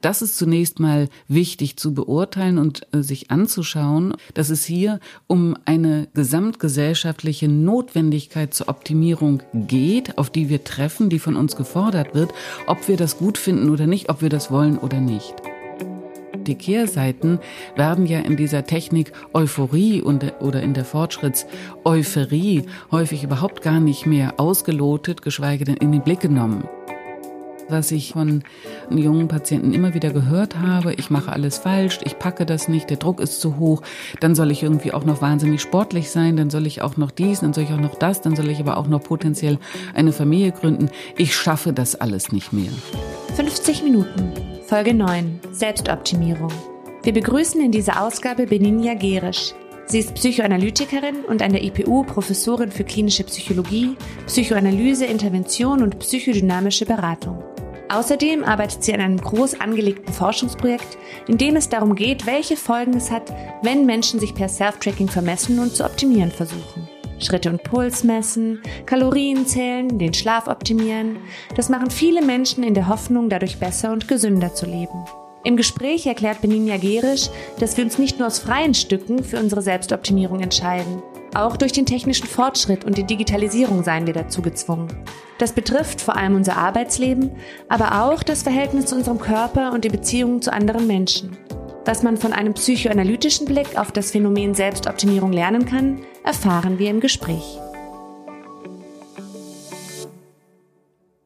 Das ist zunächst mal wichtig zu beurteilen und äh, sich anzuschauen, dass es hier um eine gesamtgesellschaftliche Notwendigkeit zur Optimierung geht, auf die wir treffen, die von uns gefordert wird, ob wir das gut finden oder nicht, ob wir das wollen oder nicht. Die Kehrseiten werden ja in dieser Technik Euphorie und, oder in der Fortschritts-Euphorie häufig überhaupt gar nicht mehr ausgelotet, geschweige denn in den Blick genommen was ich von jungen Patienten immer wieder gehört habe. Ich mache alles falsch, ich packe das nicht, der Druck ist zu hoch, dann soll ich irgendwie auch noch wahnsinnig sportlich sein, dann soll ich auch noch dies, dann soll ich auch noch das, dann soll ich aber auch noch potenziell eine Familie gründen. Ich schaffe das alles nicht mehr. 50 Minuten, Folge 9, Selbstoptimierung. Wir begrüßen in dieser Ausgabe Beninia Gerisch. Sie ist Psychoanalytikerin und an der IPU Professorin für klinische Psychologie, Psychoanalyse, Intervention und psychodynamische Beratung. Außerdem arbeitet sie an einem groß angelegten Forschungsprojekt, in dem es darum geht, welche Folgen es hat, wenn Menschen sich per Self-Tracking vermessen und zu optimieren versuchen. Schritte und Puls messen, Kalorien zählen, den Schlaf optimieren. Das machen viele Menschen in der Hoffnung, dadurch besser und gesünder zu leben. Im Gespräch erklärt Beninia Gerisch, dass wir uns nicht nur aus freien Stücken für unsere Selbstoptimierung entscheiden. Auch durch den technischen Fortschritt und die Digitalisierung seien wir dazu gezwungen. Das betrifft vor allem unser Arbeitsleben, aber auch das Verhältnis zu unserem Körper und die Beziehungen zu anderen Menschen. Was man von einem psychoanalytischen Blick auf das Phänomen Selbstoptimierung lernen kann, erfahren wir im Gespräch.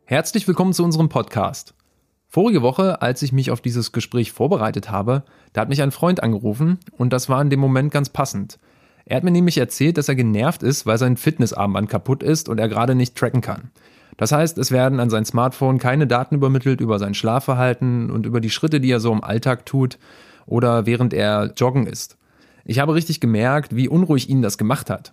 Herzlich willkommen zu unserem Podcast. Vorige Woche, als ich mich auf dieses Gespräch vorbereitet habe, da hat mich ein Freund angerufen und das war in dem Moment ganz passend. Er hat mir nämlich erzählt, dass er genervt ist, weil sein Fitnessarmband kaputt ist und er gerade nicht tracken kann. Das heißt, es werden an sein Smartphone keine Daten übermittelt über sein Schlafverhalten und über die Schritte, die er so im Alltag tut oder während er joggen ist. Ich habe richtig gemerkt, wie unruhig ihn das gemacht hat.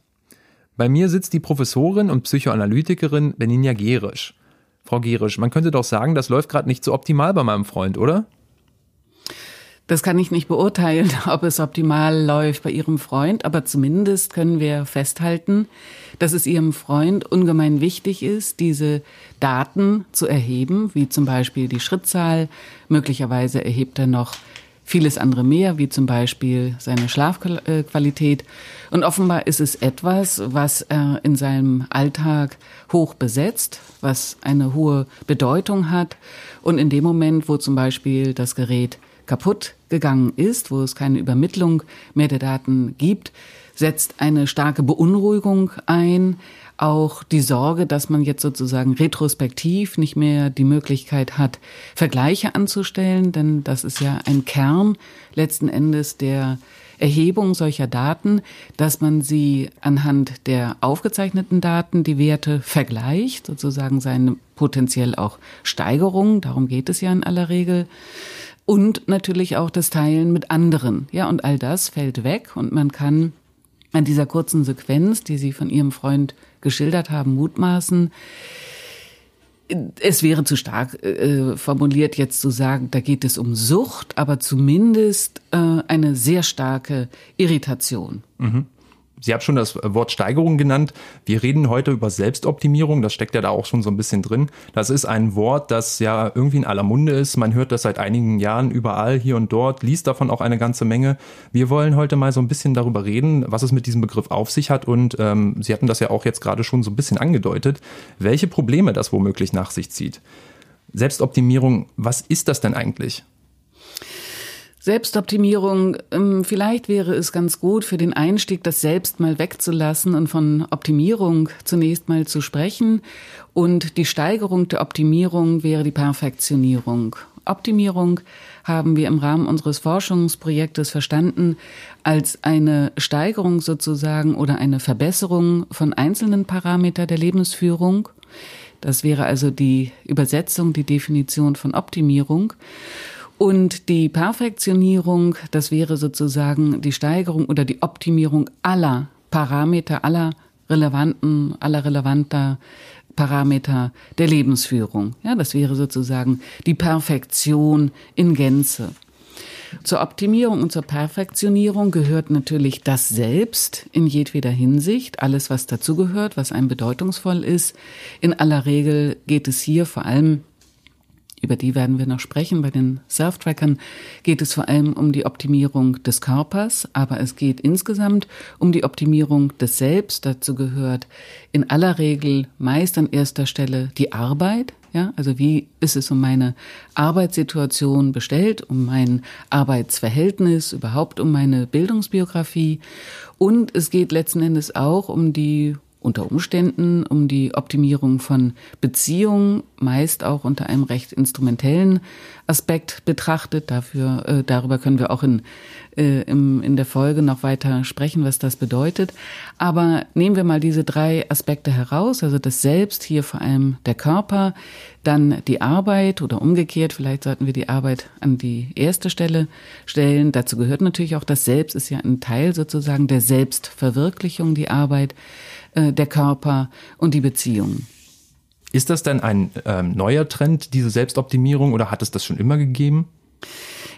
Bei mir sitzt die Professorin und Psychoanalytikerin Beninja Gerisch. Frau Gerisch, man könnte doch sagen, das läuft gerade nicht so optimal bei meinem Freund, oder? Das kann ich nicht beurteilen, ob es optimal läuft bei Ihrem Freund, aber zumindest können wir festhalten, dass es Ihrem Freund ungemein wichtig ist, diese Daten zu erheben, wie zum Beispiel die Schrittzahl. Möglicherweise erhebt er noch vieles andere mehr, wie zum Beispiel seine Schlafqualität. Und offenbar ist es etwas, was er in seinem Alltag hoch besetzt, was eine hohe Bedeutung hat. Und in dem Moment, wo zum Beispiel das Gerät kaputt gegangen ist, wo es keine Übermittlung mehr der Daten gibt, setzt eine starke Beunruhigung ein, auch die Sorge, dass man jetzt sozusagen retrospektiv nicht mehr die Möglichkeit hat, Vergleiche anzustellen, denn das ist ja ein Kern letzten Endes der Erhebung solcher Daten, dass man sie anhand der aufgezeichneten Daten die Werte vergleicht, sozusagen seine potenziell auch Steigerung, darum geht es ja in aller Regel und natürlich auch das Teilen mit anderen. Ja, und all das fällt weg und man kann an dieser kurzen Sequenz, die Sie von Ihrem Freund geschildert haben, mutmaßen. Es wäre zu stark äh, formuliert, jetzt zu sagen, da geht es um Sucht, aber zumindest äh, eine sehr starke Irritation. Mhm. Sie haben schon das Wort Steigerung genannt. Wir reden heute über Selbstoptimierung. Das steckt ja da auch schon so ein bisschen drin. Das ist ein Wort, das ja irgendwie in aller Munde ist. Man hört das seit einigen Jahren überall, hier und dort, liest davon auch eine ganze Menge. Wir wollen heute mal so ein bisschen darüber reden, was es mit diesem Begriff auf sich hat. Und ähm, Sie hatten das ja auch jetzt gerade schon so ein bisschen angedeutet, welche Probleme das womöglich nach sich zieht. Selbstoptimierung, was ist das denn eigentlich? Selbstoptimierung, ähm, vielleicht wäre es ganz gut für den Einstieg, das selbst mal wegzulassen und von Optimierung zunächst mal zu sprechen. Und die Steigerung der Optimierung wäre die Perfektionierung. Optimierung haben wir im Rahmen unseres Forschungsprojektes verstanden als eine Steigerung sozusagen oder eine Verbesserung von einzelnen Parameter der Lebensführung. Das wäre also die Übersetzung, die Definition von Optimierung. Und die Perfektionierung, das wäre sozusagen die Steigerung oder die Optimierung aller Parameter, aller relevanten, aller relevanter Parameter der Lebensführung. Ja, das wäre sozusagen die Perfektion in Gänze. Zur Optimierung und zur Perfektionierung gehört natürlich das Selbst in jedweder Hinsicht, alles was dazugehört, was einem bedeutungsvoll ist. In aller Regel geht es hier vor allem Über die werden wir noch sprechen. Bei den Self-Trackern geht es vor allem um die Optimierung des Körpers, aber es geht insgesamt um die Optimierung des Selbst. Dazu gehört in aller Regel meist an erster Stelle die Arbeit. Ja, also wie ist es um meine Arbeitssituation bestellt, um mein Arbeitsverhältnis, überhaupt um meine Bildungsbiografie. Und es geht letzten Endes auch um die unter Umständen um die Optimierung von Beziehungen, meist auch unter einem recht instrumentellen Aspekt betrachtet. Dafür, äh, darüber können wir auch in, äh, im, in der Folge noch weiter sprechen, was das bedeutet. Aber nehmen wir mal diese drei Aspekte heraus, also das Selbst, hier vor allem der Körper, dann die Arbeit oder umgekehrt, vielleicht sollten wir die Arbeit an die erste Stelle stellen. Dazu gehört natürlich auch das Selbst, ist ja ein Teil sozusagen der Selbstverwirklichung, die Arbeit. Äh, der Körper und die Beziehung. Ist das denn ein ähm, neuer Trend, diese Selbstoptimierung, oder hat es das schon immer gegeben?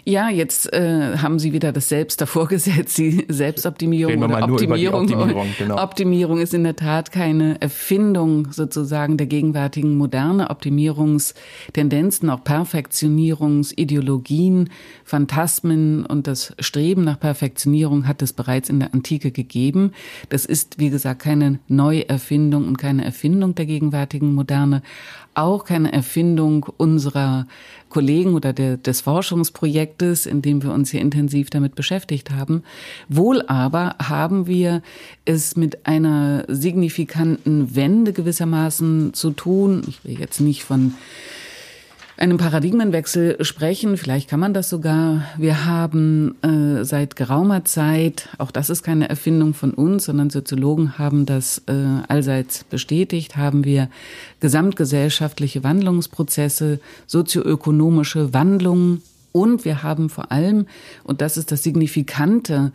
Ja, jetzt äh, haben Sie wieder das Selbst davor gesetzt, die Selbstoptimierung oder Optimierung. Optimierung, genau. Optimierung ist in der Tat keine Erfindung sozusagen der gegenwärtigen moderne Optimierungstendenzen, auch Perfektionierungsideologien, Phantasmen und das Streben nach Perfektionierung hat es bereits in der Antike gegeben. Das ist, wie gesagt, keine Neuerfindung und keine Erfindung der gegenwärtigen Moderne, auch keine Erfindung unserer Kollegen oder der, des Forschungsprojektes, in dem wir uns hier intensiv damit beschäftigt haben. Wohl aber haben wir es mit einer signifikanten Wende gewissermaßen zu tun. Ich will jetzt nicht von einem Paradigmenwechsel sprechen. Vielleicht kann man das sogar. Wir haben äh, seit geraumer Zeit, auch das ist keine Erfindung von uns, sondern Soziologen haben das äh, allseits bestätigt, haben wir gesamtgesellschaftliche Wandlungsprozesse, sozioökonomische Wandlungen und wir haben vor allem, und das ist das Signifikante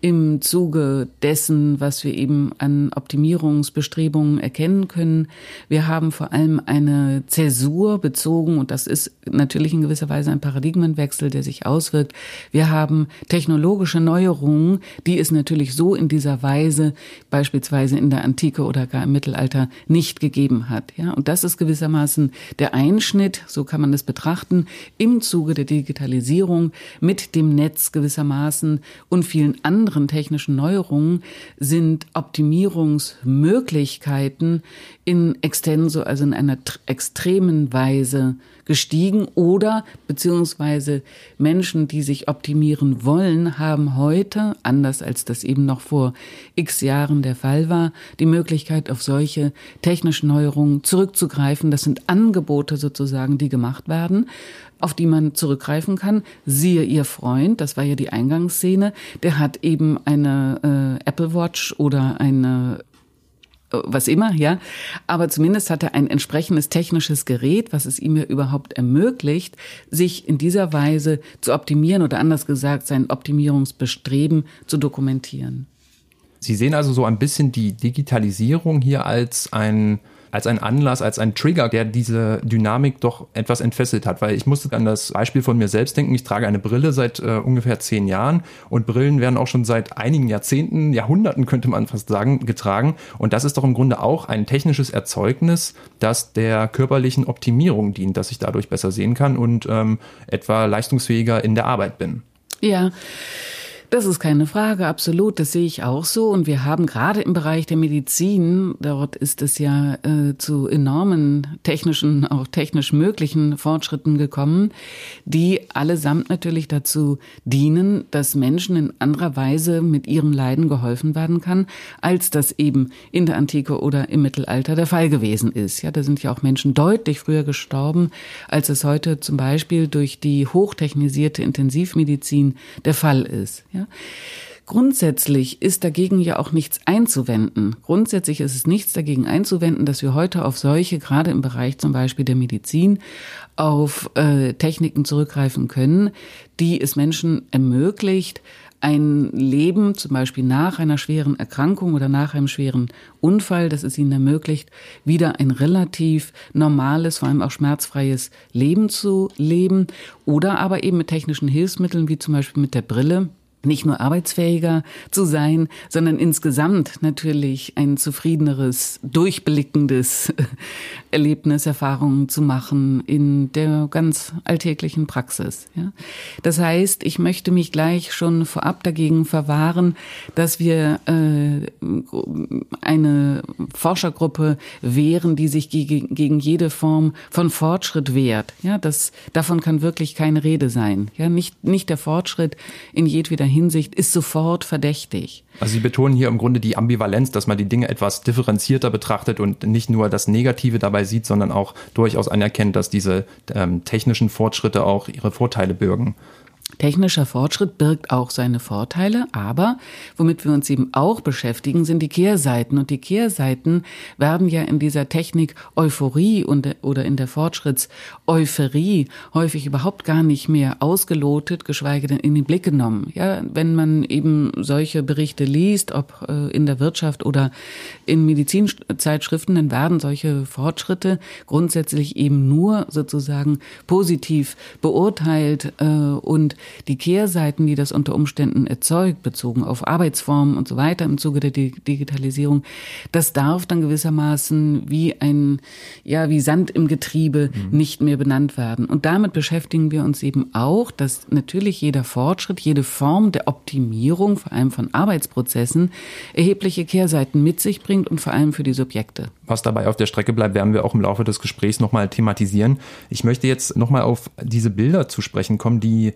im Zuge dessen, was wir eben an Optimierungsbestrebungen erkennen können. Wir haben vor allem eine Zäsur bezogen, und das ist natürlich in gewisser Weise ein Paradigmenwechsel, der sich auswirkt. Wir haben technologische Neuerungen, die es natürlich so in dieser Weise beispielsweise in der Antike oder gar im Mittelalter nicht gegeben hat. Ja, und das ist gewissermaßen der Einschnitt, so kann man es betrachten, im Zuge der Digitalisierung mit dem Netz gewissermaßen und vielen anderen anderen technischen Neuerungen sind Optimierungsmöglichkeiten in extenso, also in einer extremen Weise gestiegen oder beziehungsweise Menschen, die sich optimieren wollen, haben heute, anders als das eben noch vor x Jahren der Fall war, die Möglichkeit, auf solche technischen Neuerungen zurückzugreifen. Das sind Angebote sozusagen, die gemacht werden auf die man zurückgreifen kann. Siehe ihr Freund, das war ja die Eingangsszene, der hat eben eine äh, Apple Watch oder eine äh, was immer, ja. Aber zumindest hat er ein entsprechendes technisches Gerät, was es ihm ja überhaupt ermöglicht, sich in dieser Weise zu optimieren oder anders gesagt, sein Optimierungsbestreben zu dokumentieren. Sie sehen also so ein bisschen die Digitalisierung hier als ein als ein Anlass, als ein Trigger, der diese Dynamik doch etwas entfesselt hat. Weil ich musste an das Beispiel von mir selbst denken. Ich trage eine Brille seit äh, ungefähr zehn Jahren und Brillen werden auch schon seit einigen Jahrzehnten, Jahrhunderten könnte man fast sagen, getragen. Und das ist doch im Grunde auch ein technisches Erzeugnis, das der körperlichen Optimierung dient, dass ich dadurch besser sehen kann und ähm, etwa leistungsfähiger in der Arbeit bin. Ja. Das ist keine Frage, absolut. Das sehe ich auch so. Und wir haben gerade im Bereich der Medizin, dort ist es ja äh, zu enormen technischen, auch technisch möglichen Fortschritten gekommen, die allesamt natürlich dazu dienen, dass Menschen in anderer Weise mit ihrem Leiden geholfen werden kann, als das eben in der Antike oder im Mittelalter der Fall gewesen ist. Ja, da sind ja auch Menschen deutlich früher gestorben, als es heute zum Beispiel durch die hochtechnisierte Intensivmedizin der Fall ist. Ja. Ja. Grundsätzlich ist dagegen ja auch nichts einzuwenden. Grundsätzlich ist es nichts dagegen einzuwenden, dass wir heute auf solche, gerade im Bereich zum Beispiel der Medizin, auf äh, Techniken zurückgreifen können, die es Menschen ermöglicht, ein Leben, zum Beispiel nach einer schweren Erkrankung oder nach einem schweren Unfall, dass es ihnen ermöglicht, wieder ein relativ normales, vor allem auch schmerzfreies Leben zu leben oder aber eben mit technischen Hilfsmitteln, wie zum Beispiel mit der Brille, nicht nur arbeitsfähiger zu sein, sondern insgesamt natürlich ein zufriedeneres, durchblickendes Erlebnis, Erfahrungen zu machen in der ganz alltäglichen Praxis. Ja. Das heißt, ich möchte mich gleich schon vorab dagegen verwahren, dass wir äh, eine Forschergruppe wehren, die sich gegen, gegen jede Form von Fortschritt wehrt. Ja, das, davon kann wirklich keine Rede sein. Ja, nicht, nicht der Fortschritt in jedweder Hinsicht ist sofort verdächtig. Also Sie betonen hier im Grunde die Ambivalenz, dass man die Dinge etwas differenzierter betrachtet und nicht nur das Negative dabei sieht, sondern auch durchaus anerkennt, dass diese ähm, technischen Fortschritte auch ihre Vorteile bürgen. Technischer Fortschritt birgt auch seine Vorteile, aber womit wir uns eben auch beschäftigen, sind die Kehrseiten. Und die Kehrseiten werden ja in dieser Technik Euphorie und, oder in der Fortschritts-Euphorie häufig überhaupt gar nicht mehr ausgelotet, geschweige denn in den Blick genommen. Ja, wenn man eben solche Berichte liest, ob äh, in der Wirtschaft oder in Medizinzeitschriften, dann werden solche Fortschritte grundsätzlich eben nur sozusagen positiv beurteilt äh, und die Kehrseiten, die das unter Umständen erzeugt, bezogen auf Arbeitsformen und so weiter im Zuge der Digitalisierung, das darf dann gewissermaßen wie ein, ja, wie Sand im Getriebe mhm. nicht mehr benannt werden. Und damit beschäftigen wir uns eben auch, dass natürlich jeder Fortschritt, jede Form der Optimierung, vor allem von Arbeitsprozessen, erhebliche Kehrseiten mit sich bringt und vor allem für die Subjekte. Was dabei auf der Strecke bleibt, werden wir auch im Laufe des Gesprächs nochmal thematisieren. Ich möchte jetzt nochmal auf diese Bilder zu sprechen kommen, die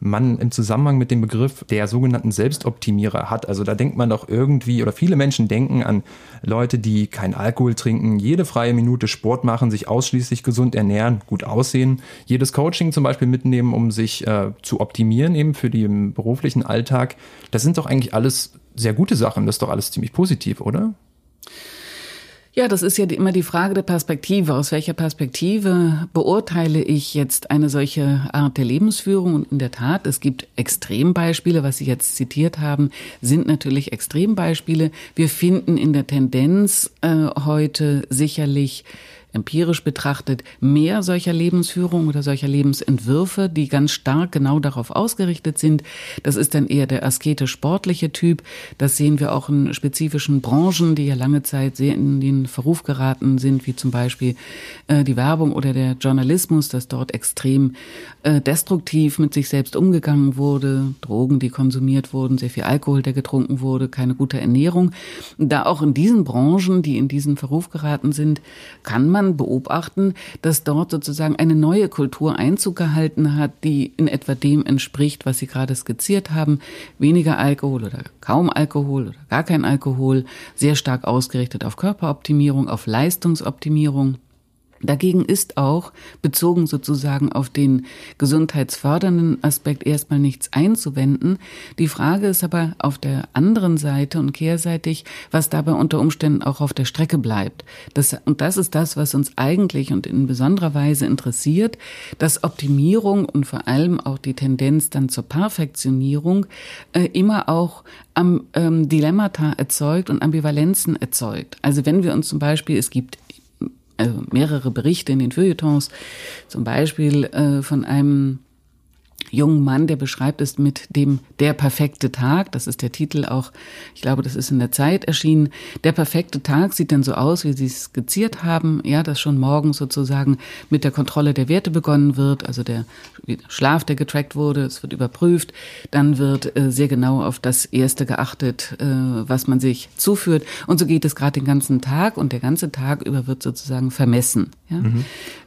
man im Zusammenhang mit dem Begriff der sogenannten Selbstoptimierer hat. Also da denkt man doch irgendwie, oder viele Menschen denken an Leute, die kein Alkohol trinken, jede freie Minute Sport machen, sich ausschließlich gesund ernähren, gut aussehen, jedes Coaching zum Beispiel mitnehmen, um sich äh, zu optimieren, eben für den beruflichen Alltag. Das sind doch eigentlich alles sehr gute Sachen. Das ist doch alles ziemlich positiv, oder? Ja, das ist ja immer die Frage der Perspektive. Aus welcher Perspektive beurteile ich jetzt eine solche Art der Lebensführung? Und in der Tat, es gibt Extrembeispiele. Was Sie jetzt zitiert haben, sind natürlich Extrembeispiele. Wir finden in der Tendenz äh, heute sicherlich empirisch betrachtet mehr solcher Lebensführung oder solcher Lebensentwürfe, die ganz stark genau darauf ausgerichtet sind. Das ist dann eher der asketisch-sportliche Typ. Das sehen wir auch in spezifischen Branchen, die ja lange Zeit sehr in den Verruf geraten sind, wie zum Beispiel äh, die Werbung oder der Journalismus, dass dort extrem äh, destruktiv mit sich selbst umgegangen wurde, Drogen, die konsumiert wurden, sehr viel Alkohol, der getrunken wurde, keine gute Ernährung. Da auch in diesen Branchen, die in diesen Verruf geraten sind, kann man beobachten, dass dort sozusagen eine neue Kultur Einzug gehalten hat, die in etwa dem entspricht, was Sie gerade skizziert haben. Weniger Alkohol oder kaum Alkohol oder gar kein Alkohol, sehr stark ausgerichtet auf Körperoptimierung, auf Leistungsoptimierung. Dagegen ist auch, bezogen sozusagen auf den gesundheitsfördernden Aspekt, erstmal nichts einzuwenden. Die Frage ist aber auf der anderen Seite und kehrseitig, was dabei unter Umständen auch auf der Strecke bleibt. Das, und das ist das, was uns eigentlich und in besonderer Weise interessiert, dass Optimierung und vor allem auch die Tendenz dann zur Perfektionierung äh, immer auch am ähm, Dilemmata erzeugt und Ambivalenzen erzeugt. Also wenn wir uns zum Beispiel, es gibt also mehrere Berichte in den Feuilletons, zum Beispiel äh, von einem jungen Mann, der beschreibt es mit dem Der perfekte Tag. Das ist der Titel auch, ich glaube, das ist in der Zeit erschienen. Der perfekte Tag sieht dann so aus, wie Sie es skizziert haben. Ja, dass schon morgen sozusagen mit der Kontrolle der Werte begonnen wird, also der Schlaf, der getrackt wurde, es wird überprüft. Dann wird äh, sehr genau auf das Erste geachtet, äh, was man sich zuführt. Und so geht es gerade den ganzen Tag und der ganze Tag über wird sozusagen vermessen. Ja? Mhm.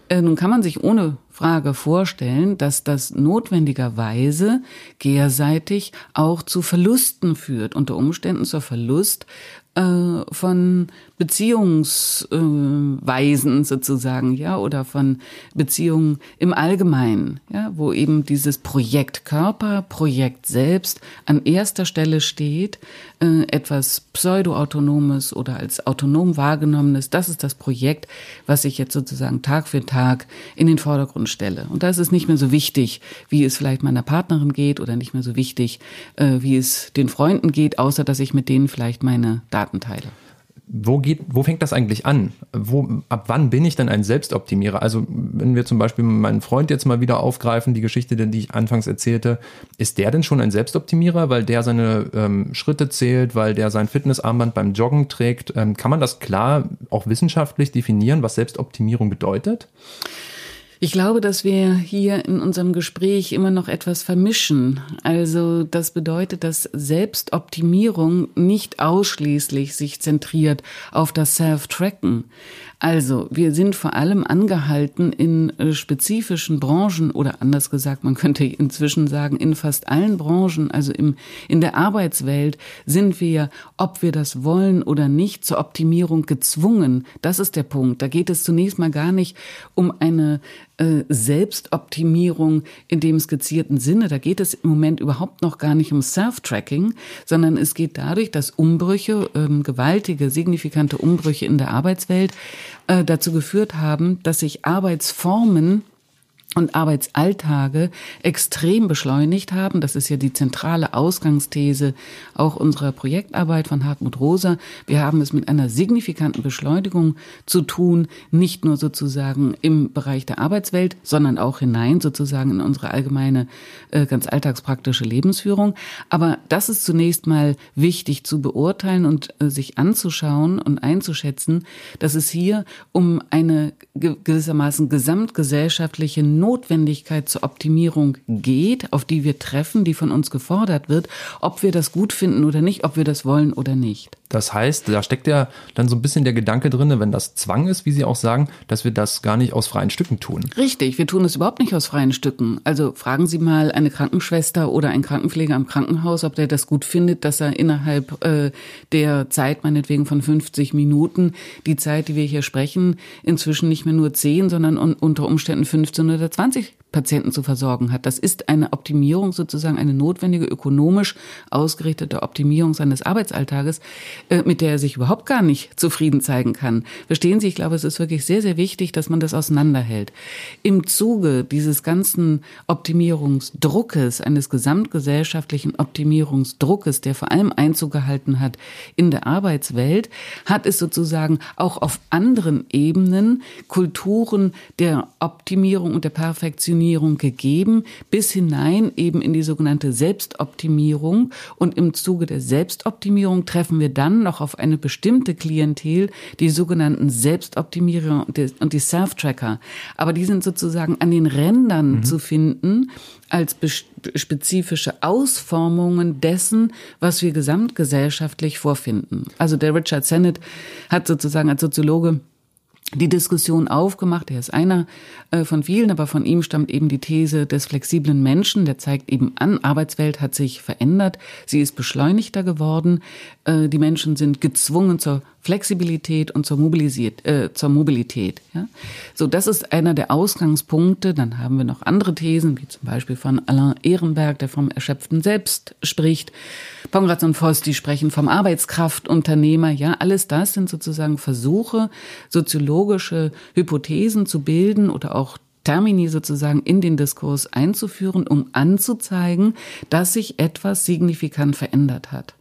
Äh, nun kann man sich ohne Frage vorstellen, dass das notwendigerweise gehrseitig auch zu Verlusten führt, unter Umständen zur Verlust äh, von Beziehungsweisen sozusagen, ja, oder von Beziehungen im Allgemeinen, ja, wo eben dieses Projekt Körper, Projekt selbst an erster Stelle steht, äh, etwas pseudoautonomes oder als autonom wahrgenommenes, das ist das Projekt, was ich jetzt sozusagen Tag für Tag in den Vordergrund stelle. Und da ist es nicht mehr so wichtig, wie es vielleicht meiner Partnerin geht oder nicht mehr so wichtig, äh, wie es den Freunden geht, außer dass ich mit denen vielleicht meine Daten teile wo geht, wo fängt das eigentlich an? Wo, ab wann bin ich denn ein Selbstoptimierer? Also, wenn wir zum Beispiel meinen Freund jetzt mal wieder aufgreifen, die Geschichte, die ich anfangs erzählte, ist der denn schon ein Selbstoptimierer, weil der seine ähm, Schritte zählt, weil der sein Fitnessarmband beim Joggen trägt? Ähm, kann man das klar auch wissenschaftlich definieren, was Selbstoptimierung bedeutet? Ich glaube, dass wir hier in unserem Gespräch immer noch etwas vermischen. Also das bedeutet, dass Selbstoptimierung nicht ausschließlich sich zentriert auf das Self-Tracken. Also, wir sind vor allem angehalten, in äh, spezifischen Branchen oder anders gesagt, man könnte inzwischen sagen, in fast allen Branchen, also im, in der Arbeitswelt, sind wir, ob wir das wollen oder nicht, zur Optimierung gezwungen. Das ist der Punkt. Da geht es zunächst mal gar nicht um eine äh, Selbstoptimierung in dem skizzierten Sinne. Da geht es im Moment überhaupt noch gar nicht um Self-Tracking, sondern es geht dadurch, dass Umbrüche, ähm, gewaltige, signifikante Umbrüche in der Arbeitswelt äh, dazu geführt haben, dass sich Arbeitsformen und Arbeitsalltage extrem beschleunigt haben. Das ist ja die zentrale Ausgangsthese auch unserer Projektarbeit von Hartmut Rosa. Wir haben es mit einer signifikanten Beschleunigung zu tun, nicht nur sozusagen im Bereich der Arbeitswelt, sondern auch hinein sozusagen in unsere allgemeine, äh, ganz alltagspraktische Lebensführung. Aber das ist zunächst mal wichtig zu beurteilen und äh, sich anzuschauen und einzuschätzen, dass es hier um eine gewissermaßen gesamtgesellschaftliche Notwendigkeit zur Optimierung geht, auf die wir treffen, die von uns gefordert wird, ob wir das gut finden oder nicht, ob wir das wollen oder nicht. Das heißt, da steckt ja dann so ein bisschen der Gedanke drin, wenn das Zwang ist, wie Sie auch sagen, dass wir das gar nicht aus freien Stücken tun. Richtig, wir tun es überhaupt nicht aus freien Stücken. Also fragen Sie mal eine Krankenschwester oder einen Krankenpfleger am Krankenhaus, ob der das gut findet, dass er innerhalb äh, der Zeit, meinetwegen von 50 Minuten, die Zeit, die wir hier sprechen, inzwischen nicht mehr nur 10, sondern un unter Umständen 15 oder 20 Patienten zu versorgen hat. Das ist eine Optimierung sozusagen, eine notwendige ökonomisch ausgerichtete Optimierung seines Arbeitsalltages, äh, mit der er sich überhaupt gar nicht zufrieden zeigen kann. Verstehen Sie, ich glaube, es ist wirklich sehr, sehr wichtig, dass man das auseinanderhält. Im Zuge dieses ganzen Optimierungsdruckes, eines gesamtgesellschaftlichen Optimierungsdruckes, der vor allem Einzug gehalten hat in der Arbeitswelt, hat es sozusagen auch auf anderen Ebenen Kulturen der Optimierung und der Perfektionierung Optimierung gegeben, bis hinein eben in die sogenannte Selbstoptimierung. Und im Zuge der Selbstoptimierung treffen wir dann noch auf eine bestimmte Klientel, die sogenannten Selbstoptimierer und die Self-Tracker. Aber die sind sozusagen an den Rändern mhm. zu finden als spezifische Ausformungen dessen, was wir gesamtgesellschaftlich vorfinden. Also der Richard Sennett hat sozusagen als Soziologe die Diskussion aufgemacht. Er ist einer äh, von vielen, aber von ihm stammt eben die These des flexiblen Menschen. Der zeigt eben an, Arbeitswelt hat sich verändert. Sie ist beschleunigter geworden. Äh, die Menschen sind gezwungen zur Flexibilität und zur, Mobilisiert, äh, zur Mobilität. Ja? So, das ist einer der Ausgangspunkte. Dann haben wir noch andere Thesen, wie zum Beispiel von Alain Ehrenberg, der vom erschöpften Selbst spricht. Pongratz und Voss, die sprechen vom Arbeitskraftunternehmer. Ja, alles das sind sozusagen Versuche, soziologische Hypothesen zu bilden oder auch Termini sozusagen in den Diskurs einzuführen, um anzuzeigen, dass sich etwas signifikant verändert hat.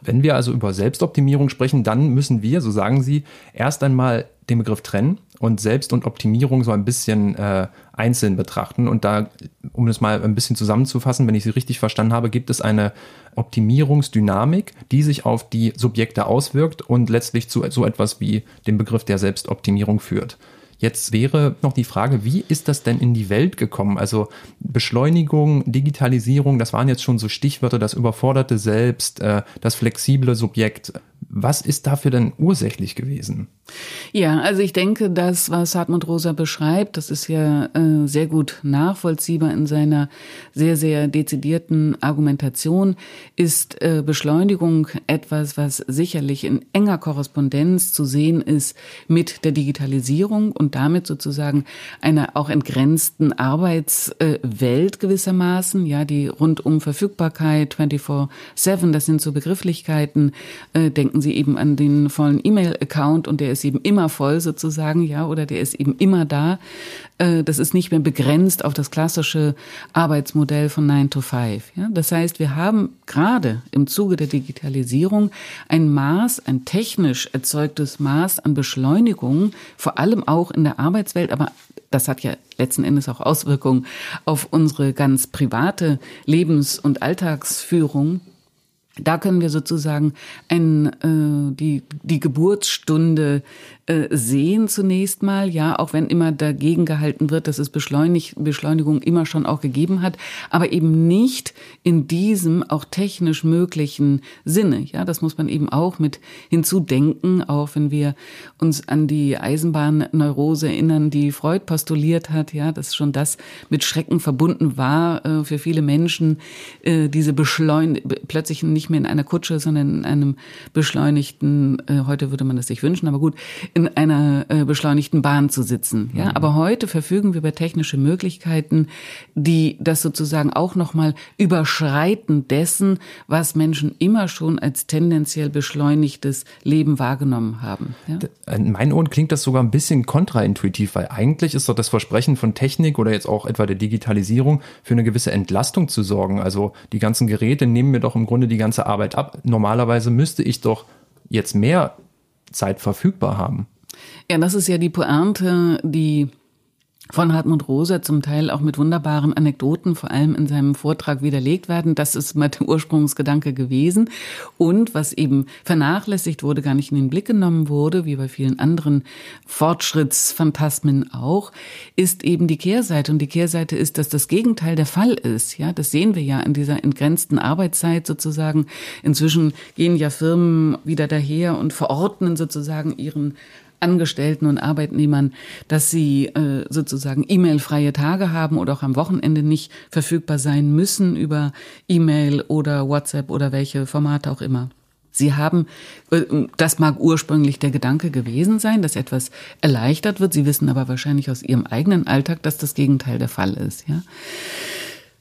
Wenn wir also über Selbstoptimierung sprechen, dann müssen wir, so sagen Sie, erst einmal den Begriff trennen und Selbst- und Optimierung so ein bisschen äh, einzeln betrachten. Und da, um das mal ein bisschen zusammenzufassen, wenn ich Sie richtig verstanden habe, gibt es eine Optimierungsdynamik, die sich auf die Subjekte auswirkt und letztlich zu so etwas wie dem Begriff der Selbstoptimierung führt. Jetzt wäre noch die Frage, wie ist das denn in die Welt gekommen? Also Beschleunigung, Digitalisierung, das waren jetzt schon so Stichwörter, das überforderte Selbst, äh, das flexible Subjekt. Was ist dafür denn ursächlich gewesen? Ja, also ich denke, das, was Hartmut Rosa beschreibt, das ist ja äh, sehr gut nachvollziehbar in seiner sehr, sehr dezidierten Argumentation, ist äh, Beschleunigung etwas, was sicherlich in enger Korrespondenz zu sehen ist mit der Digitalisierung und damit sozusagen einer auch entgrenzten Arbeitswelt gewissermaßen, ja, die rundum Verfügbarkeit 24-7, das sind so Begrifflichkeiten, äh, denken Sie eben an den vollen E-Mail-Account und der ist eben immer voll sozusagen, ja, oder der ist eben immer da. Äh, das ist nicht mehr begrenzt auf das klassische Arbeitsmodell von 9 to 5. Ja. Das heißt, wir haben gerade im Zuge der Digitalisierung ein Maß, ein technisch erzeugtes Maß an Beschleunigung, vor allem auch in der Arbeitswelt, aber das hat ja letzten Endes auch Auswirkungen auf unsere ganz private Lebens- und Alltagsführung da können wir sozusagen ein, äh, die, die Geburtsstunde äh, sehen zunächst mal, ja, auch wenn immer dagegen gehalten wird, dass es Beschleunig, Beschleunigung immer schon auch gegeben hat, aber eben nicht in diesem auch technisch möglichen Sinne. Ja, das muss man eben auch mit hinzudenken, auch wenn wir uns an die Eisenbahnneurose erinnern, die Freud postuliert hat, ja, dass schon das mit Schrecken verbunden war äh, für viele Menschen, äh, diese Beschleunigung, plötzlich nicht mehr in einer Kutsche, sondern in einem beschleunigten, äh, heute würde man das sich wünschen, aber gut, in einer äh, beschleunigten Bahn zu sitzen. Ja, mhm. aber heute verfügen wir über technische Möglichkeiten, die das sozusagen auch noch mal überschreiten dessen, was Menschen immer schon als tendenziell beschleunigtes Leben wahrgenommen haben. Ja? In meinen Ohren klingt das sogar ein bisschen kontraintuitiv, weil eigentlich ist doch das Versprechen von Technik oder jetzt auch etwa der Digitalisierung für eine gewisse Entlastung zu sorgen. Also die ganzen Geräte nehmen mir doch im Grunde die ganze Arbeit ab. Normalerweise müsste ich doch jetzt mehr Zeit verfügbar haben. Ja, das ist ja die Pointe, die von Hartmut Rosa zum Teil auch mit wunderbaren Anekdoten, vor allem in seinem Vortrag widerlegt werden. Das ist mal der Ursprungsgedanke gewesen. Und was eben vernachlässigt wurde, gar nicht in den Blick genommen wurde, wie bei vielen anderen Fortschrittsphantasmen auch, ist eben die Kehrseite. Und die Kehrseite ist, dass das Gegenteil der Fall ist. Ja, das sehen wir ja in dieser entgrenzten Arbeitszeit sozusagen. Inzwischen gehen ja Firmen wieder daher und verordnen sozusagen ihren Angestellten und Arbeitnehmern, dass sie äh, sozusagen E-Mail-freie Tage haben oder auch am Wochenende nicht verfügbar sein müssen über E-Mail oder WhatsApp oder welche Formate auch immer. Sie haben, äh, das mag ursprünglich der Gedanke gewesen sein, dass etwas erleichtert wird. Sie wissen aber wahrscheinlich aus Ihrem eigenen Alltag, dass das Gegenteil der Fall ist, ja.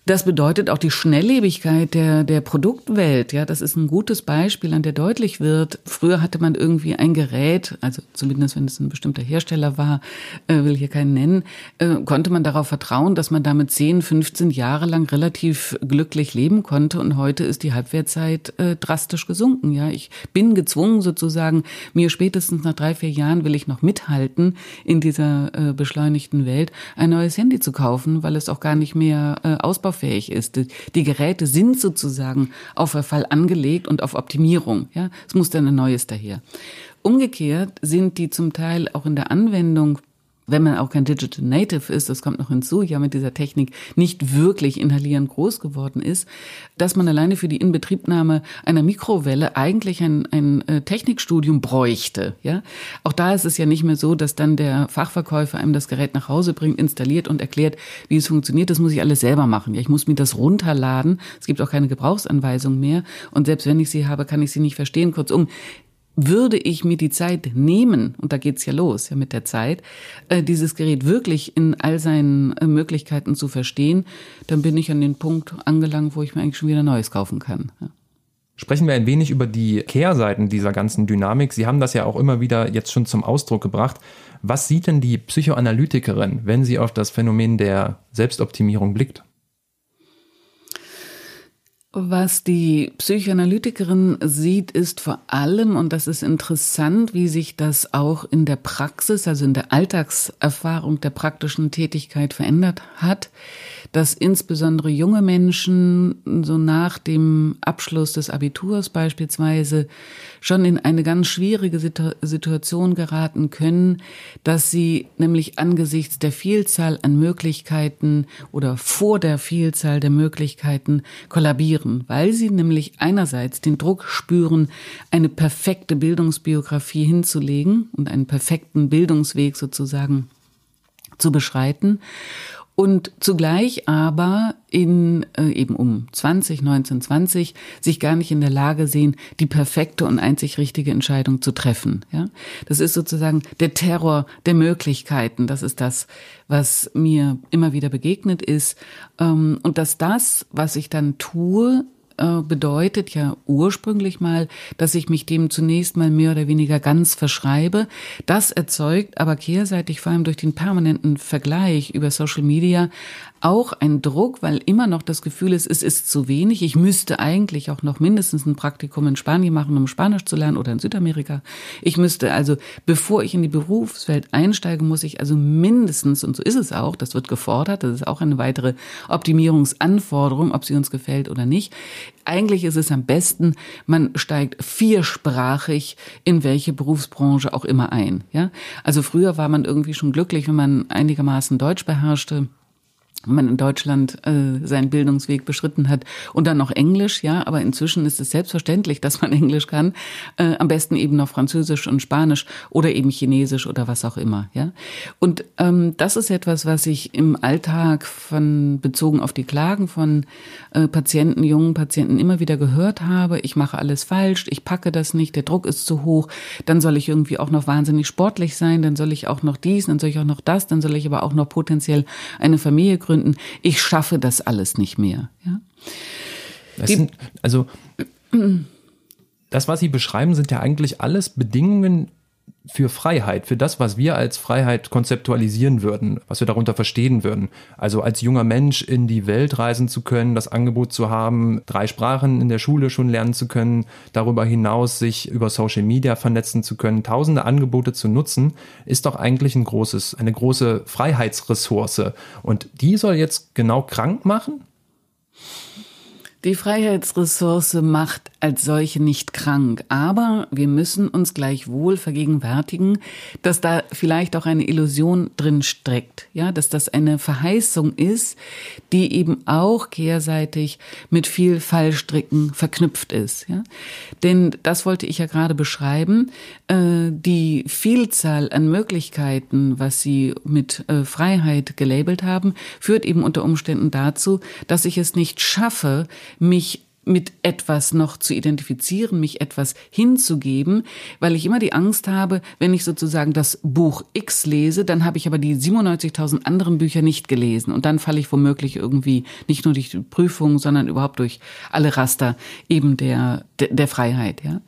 Das bedeutet auch die Schnelllebigkeit der, der Produktwelt. Ja, das ist ein gutes Beispiel, an der deutlich wird. Früher hatte man irgendwie ein Gerät, also zumindest wenn es ein bestimmter Hersteller war, äh, will hier keinen nennen, äh, konnte man darauf vertrauen, dass man damit 10, 15 Jahre lang relativ glücklich leben konnte. Und heute ist die Halbwertzeit äh, drastisch gesunken. Ja, ich bin gezwungen sozusagen, mir spätestens nach drei, vier Jahren will ich noch mithalten in dieser äh, beschleunigten Welt, ein neues Handy zu kaufen, weil es auch gar nicht mehr äh, ausbaut ausbaufähig ist. Die Geräte sind sozusagen auf Verfall angelegt und auf Optimierung. Ja, es muss dann ein neues daher. Umgekehrt sind die zum Teil auch in der Anwendung wenn man auch kein Digital Native ist, das kommt noch hinzu, ja mit dieser Technik nicht wirklich inhalierend groß geworden ist, dass man alleine für die Inbetriebnahme einer Mikrowelle eigentlich ein, ein äh, Technikstudium bräuchte. Ja, auch da ist es ja nicht mehr so, dass dann der Fachverkäufer einem das Gerät nach Hause bringt, installiert und erklärt, wie es funktioniert. Das muss ich alles selber machen. Ja, ich muss mir das runterladen. Es gibt auch keine Gebrauchsanweisung mehr. Und selbst wenn ich sie habe, kann ich sie nicht verstehen. Kurzum, würde ich mir die Zeit nehmen, und da geht's ja los, ja mit der Zeit, äh, dieses Gerät wirklich in all seinen äh, Möglichkeiten zu verstehen, dann bin ich an den Punkt angelangt, wo ich mir eigentlich schon wieder Neues kaufen kann. Sprechen wir ein wenig über die Kehrseiten dieser ganzen Dynamik. Sie haben das ja auch immer wieder jetzt schon zum Ausdruck gebracht. Was sieht denn die Psychoanalytikerin, wenn sie auf das Phänomen der Selbstoptimierung blickt? Was die Psychoanalytikerin sieht, ist vor allem, und das ist interessant, wie sich das auch in der Praxis, also in der Alltagserfahrung der praktischen Tätigkeit verändert hat, dass insbesondere junge Menschen so nach dem Abschluss des Abiturs beispielsweise schon in eine ganz schwierige Situation geraten können, dass sie nämlich angesichts der Vielzahl an Möglichkeiten oder vor der Vielzahl der Möglichkeiten kollabieren, weil sie nämlich einerseits den Druck spüren, eine perfekte Bildungsbiografie hinzulegen und einen perfekten Bildungsweg sozusagen zu beschreiten und zugleich aber in äh, eben um 20, 19, 20 sich gar nicht in der Lage sehen, die perfekte und einzig richtige Entscheidung zu treffen. Ja, das ist sozusagen der Terror der Möglichkeiten. Das ist das, was mir immer wieder begegnet ist ähm, und dass das, was ich dann tue, äh, bedeutet ja ursprünglich mal, dass ich mich dem zunächst mal mehr oder weniger ganz verschreibe. Das erzeugt aber kehrseitig vor allem durch den permanenten Vergleich über Social Media auch ein Druck, weil immer noch das Gefühl ist, es ist zu wenig. Ich müsste eigentlich auch noch mindestens ein Praktikum in Spanien machen, um Spanisch zu lernen oder in Südamerika. Ich müsste also, bevor ich in die Berufswelt einsteige, muss ich also mindestens, und so ist es auch, das wird gefordert, das ist auch eine weitere Optimierungsanforderung, ob sie uns gefällt oder nicht. Eigentlich ist es am besten, man steigt viersprachig in welche Berufsbranche auch immer ein. Ja, also früher war man irgendwie schon glücklich, wenn man einigermaßen Deutsch beherrschte wenn man in Deutschland äh, seinen Bildungsweg beschritten hat und dann noch Englisch, ja, aber inzwischen ist es selbstverständlich, dass man Englisch kann, äh, am besten eben noch Französisch und Spanisch oder eben Chinesisch oder was auch immer, ja. Und ähm, das ist etwas, was ich im Alltag von bezogen auf die Klagen von äh, Patienten, jungen Patienten immer wieder gehört habe. Ich mache alles falsch, ich packe das nicht, der Druck ist zu hoch, dann soll ich irgendwie auch noch wahnsinnig sportlich sein, dann soll ich auch noch dies, dann soll ich auch noch das, dann soll ich aber auch noch potenziell eine Familie gründen Gründen, ich schaffe das alles nicht mehr. Ja? Sind, also das, was Sie beschreiben, sind ja eigentlich alles Bedingungen für Freiheit, für das, was wir als Freiheit konzeptualisieren würden, was wir darunter verstehen würden. Also als junger Mensch in die Welt reisen zu können, das Angebot zu haben, drei Sprachen in der Schule schon lernen zu können, darüber hinaus sich über Social Media vernetzen zu können, tausende Angebote zu nutzen, ist doch eigentlich ein großes, eine große Freiheitsressource. Und die soll jetzt genau krank machen? Die Freiheitsressource macht als solche nicht krank, aber wir müssen uns gleichwohl vergegenwärtigen, dass da vielleicht auch eine Illusion drin steckt, ja, dass das eine Verheißung ist, die eben auch kehrseitig mit viel Fallstricken verknüpft ist, ja. Denn das wollte ich ja gerade beschreiben, äh, die Vielzahl an Möglichkeiten, was Sie mit äh, Freiheit gelabelt haben, führt eben unter Umständen dazu, dass ich es nicht schaffe, mich mit etwas noch zu identifizieren, mich etwas hinzugeben, weil ich immer die Angst habe, wenn ich sozusagen das Buch X lese, dann habe ich aber die 97.000 anderen Bücher nicht gelesen und dann falle ich womöglich irgendwie nicht nur durch die Prüfung, sondern überhaupt durch alle Raster eben der, der, der Freiheit, ja.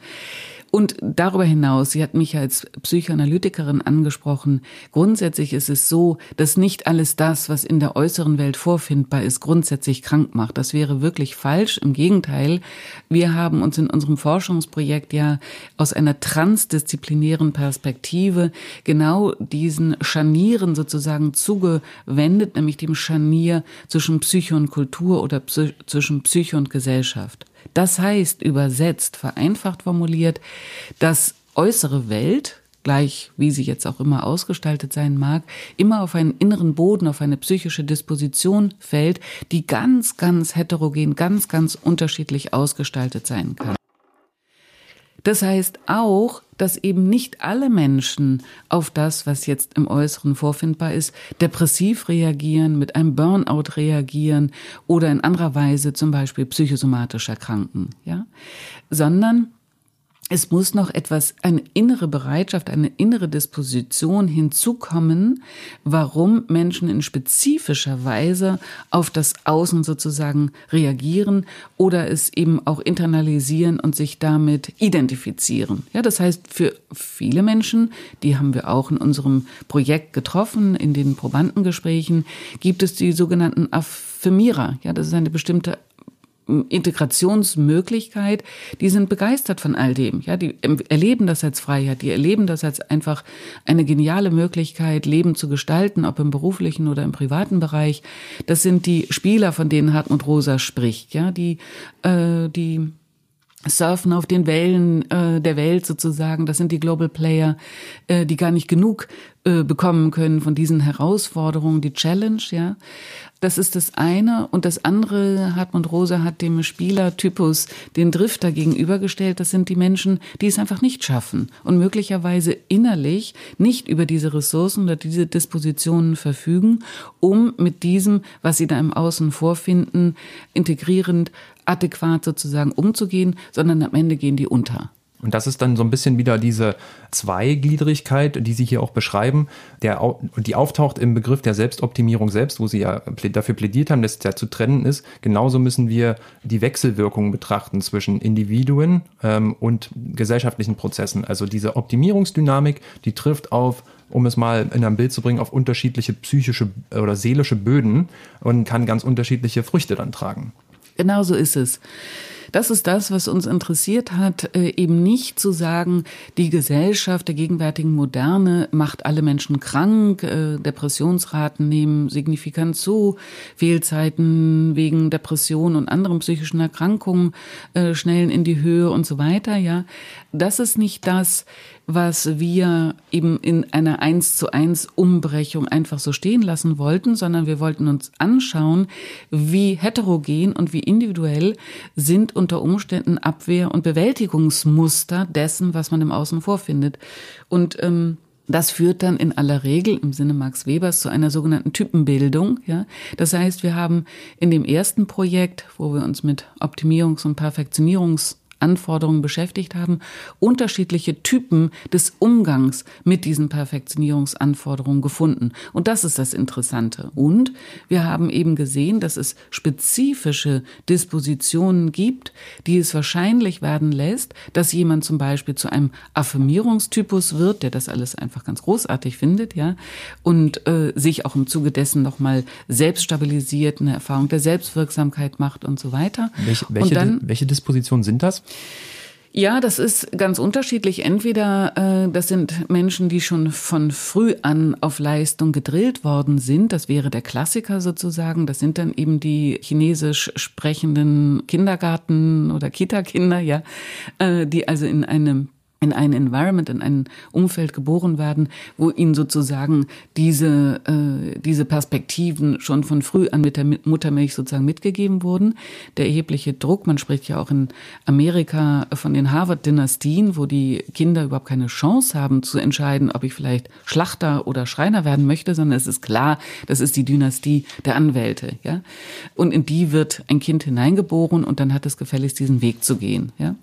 Und darüber hinaus, sie hat mich als Psychoanalytikerin angesprochen, grundsätzlich ist es so, dass nicht alles das, was in der äußeren Welt vorfindbar ist, grundsätzlich krank macht. Das wäre wirklich falsch. Im Gegenteil, wir haben uns in unserem Forschungsprojekt ja aus einer transdisziplinären Perspektive genau diesen Scharnieren sozusagen zugewendet, nämlich dem Scharnier zwischen Psyche und Kultur oder zwischen Psyche und Gesellschaft. Das heißt, übersetzt, vereinfacht formuliert, dass äußere Welt, gleich wie sie jetzt auch immer ausgestaltet sein mag, immer auf einen inneren Boden, auf eine psychische Disposition fällt, die ganz, ganz heterogen, ganz, ganz unterschiedlich ausgestaltet sein kann. Das heißt auch, dass eben nicht alle Menschen auf das, was jetzt im Äußeren vorfindbar ist, depressiv reagieren, mit einem Burnout reagieren oder in anderer Weise zum Beispiel psychosomatisch erkranken, ja, sondern es muss noch etwas, eine innere Bereitschaft, eine innere Disposition hinzukommen, warum Menschen in spezifischer Weise auf das Außen sozusagen reagieren oder es eben auch internalisieren und sich damit identifizieren. Ja, das heißt, für viele Menschen, die haben wir auch in unserem Projekt getroffen, in den Probandengesprächen, gibt es die sogenannten Affirmierer. Ja, das ist eine bestimmte Integrationsmöglichkeit, die sind begeistert von all dem. Ja, die erleben das als Freiheit, die erleben das als einfach eine geniale Möglichkeit, Leben zu gestalten, ob im beruflichen oder im privaten Bereich. Das sind die Spieler, von denen Hartmut Rosa spricht, ja, die, äh, die surfen auf den Wellen äh, der Welt sozusagen. Das sind die Global Player, äh, die gar nicht genug äh, bekommen können von diesen Herausforderungen, die Challenge, ja. Das ist das eine. Und das andere, Hartmut Rosa hat dem Spielertypus den Drifter gegenübergestellt. Das sind die Menschen, die es einfach nicht schaffen und möglicherweise innerlich nicht über diese Ressourcen oder diese Dispositionen verfügen, um mit diesem, was sie da im Außen vorfinden, integrierend, adäquat sozusagen umzugehen, sondern am Ende gehen die unter. Und das ist dann so ein bisschen wieder diese Zweigliedrigkeit, die Sie hier auch beschreiben, der, die auftaucht im Begriff der Selbstoptimierung selbst, wo Sie ja dafür plädiert haben, dass es ja zu trennen ist. Genauso müssen wir die Wechselwirkungen betrachten zwischen Individuen ähm, und gesellschaftlichen Prozessen. Also diese Optimierungsdynamik, die trifft auf um es mal in ein Bild zu bringen, auf unterschiedliche psychische oder seelische Böden und kann ganz unterschiedliche Früchte dann tragen. Genau so ist es. Das ist das, was uns interessiert hat, äh, eben nicht zu sagen, die Gesellschaft der gegenwärtigen Moderne macht alle Menschen krank, äh, Depressionsraten nehmen signifikant zu, Fehlzeiten wegen Depression und anderen psychischen Erkrankungen äh, schnellen in die Höhe und so weiter, ja. Das ist nicht das, was wir eben in einer eins zu eins Umbrechung einfach so stehen lassen wollten, sondern wir wollten uns anschauen, wie heterogen und wie individuell sind unter Umständen Abwehr- und Bewältigungsmuster dessen, was man im Außen vorfindet. Und ähm, das führt dann in aller Regel im Sinne Max Webers zu einer sogenannten Typenbildung. Ja, das heißt, wir haben in dem ersten Projekt, wo wir uns mit Optimierungs- und Perfektionierungs Anforderungen beschäftigt haben, unterschiedliche Typen des Umgangs mit diesen Perfektionierungsanforderungen gefunden. Und das ist das Interessante. Und wir haben eben gesehen, dass es spezifische Dispositionen gibt, die es wahrscheinlich werden lässt, dass jemand zum Beispiel zu einem Affirmierungstypus wird, der das alles einfach ganz großartig findet, ja, und äh, sich auch im Zuge dessen nochmal selbst stabilisiert, eine Erfahrung der Selbstwirksamkeit macht und so weiter. Welche, welche, dann, welche Dispositionen sind das? Ja, das ist ganz unterschiedlich. Entweder äh, das sind Menschen, die schon von früh an auf Leistung gedrillt worden sind. Das wäre der Klassiker sozusagen. Das sind dann eben die chinesisch sprechenden Kindergarten- oder Kita-Kinder, ja, äh, die also in einem in ein Environment, in ein Umfeld geboren werden, wo ihnen sozusagen diese, äh, diese Perspektiven schon von früh an mit der Muttermilch sozusagen mitgegeben wurden. Der erhebliche Druck, man spricht ja auch in Amerika von den Harvard-Dynastien, wo die Kinder überhaupt keine Chance haben zu entscheiden, ob ich vielleicht Schlachter oder Schreiner werden möchte, sondern es ist klar, das ist die Dynastie der Anwälte, ja. Und in die wird ein Kind hineingeboren und dann hat es gefälligst diesen Weg zu gehen, ja.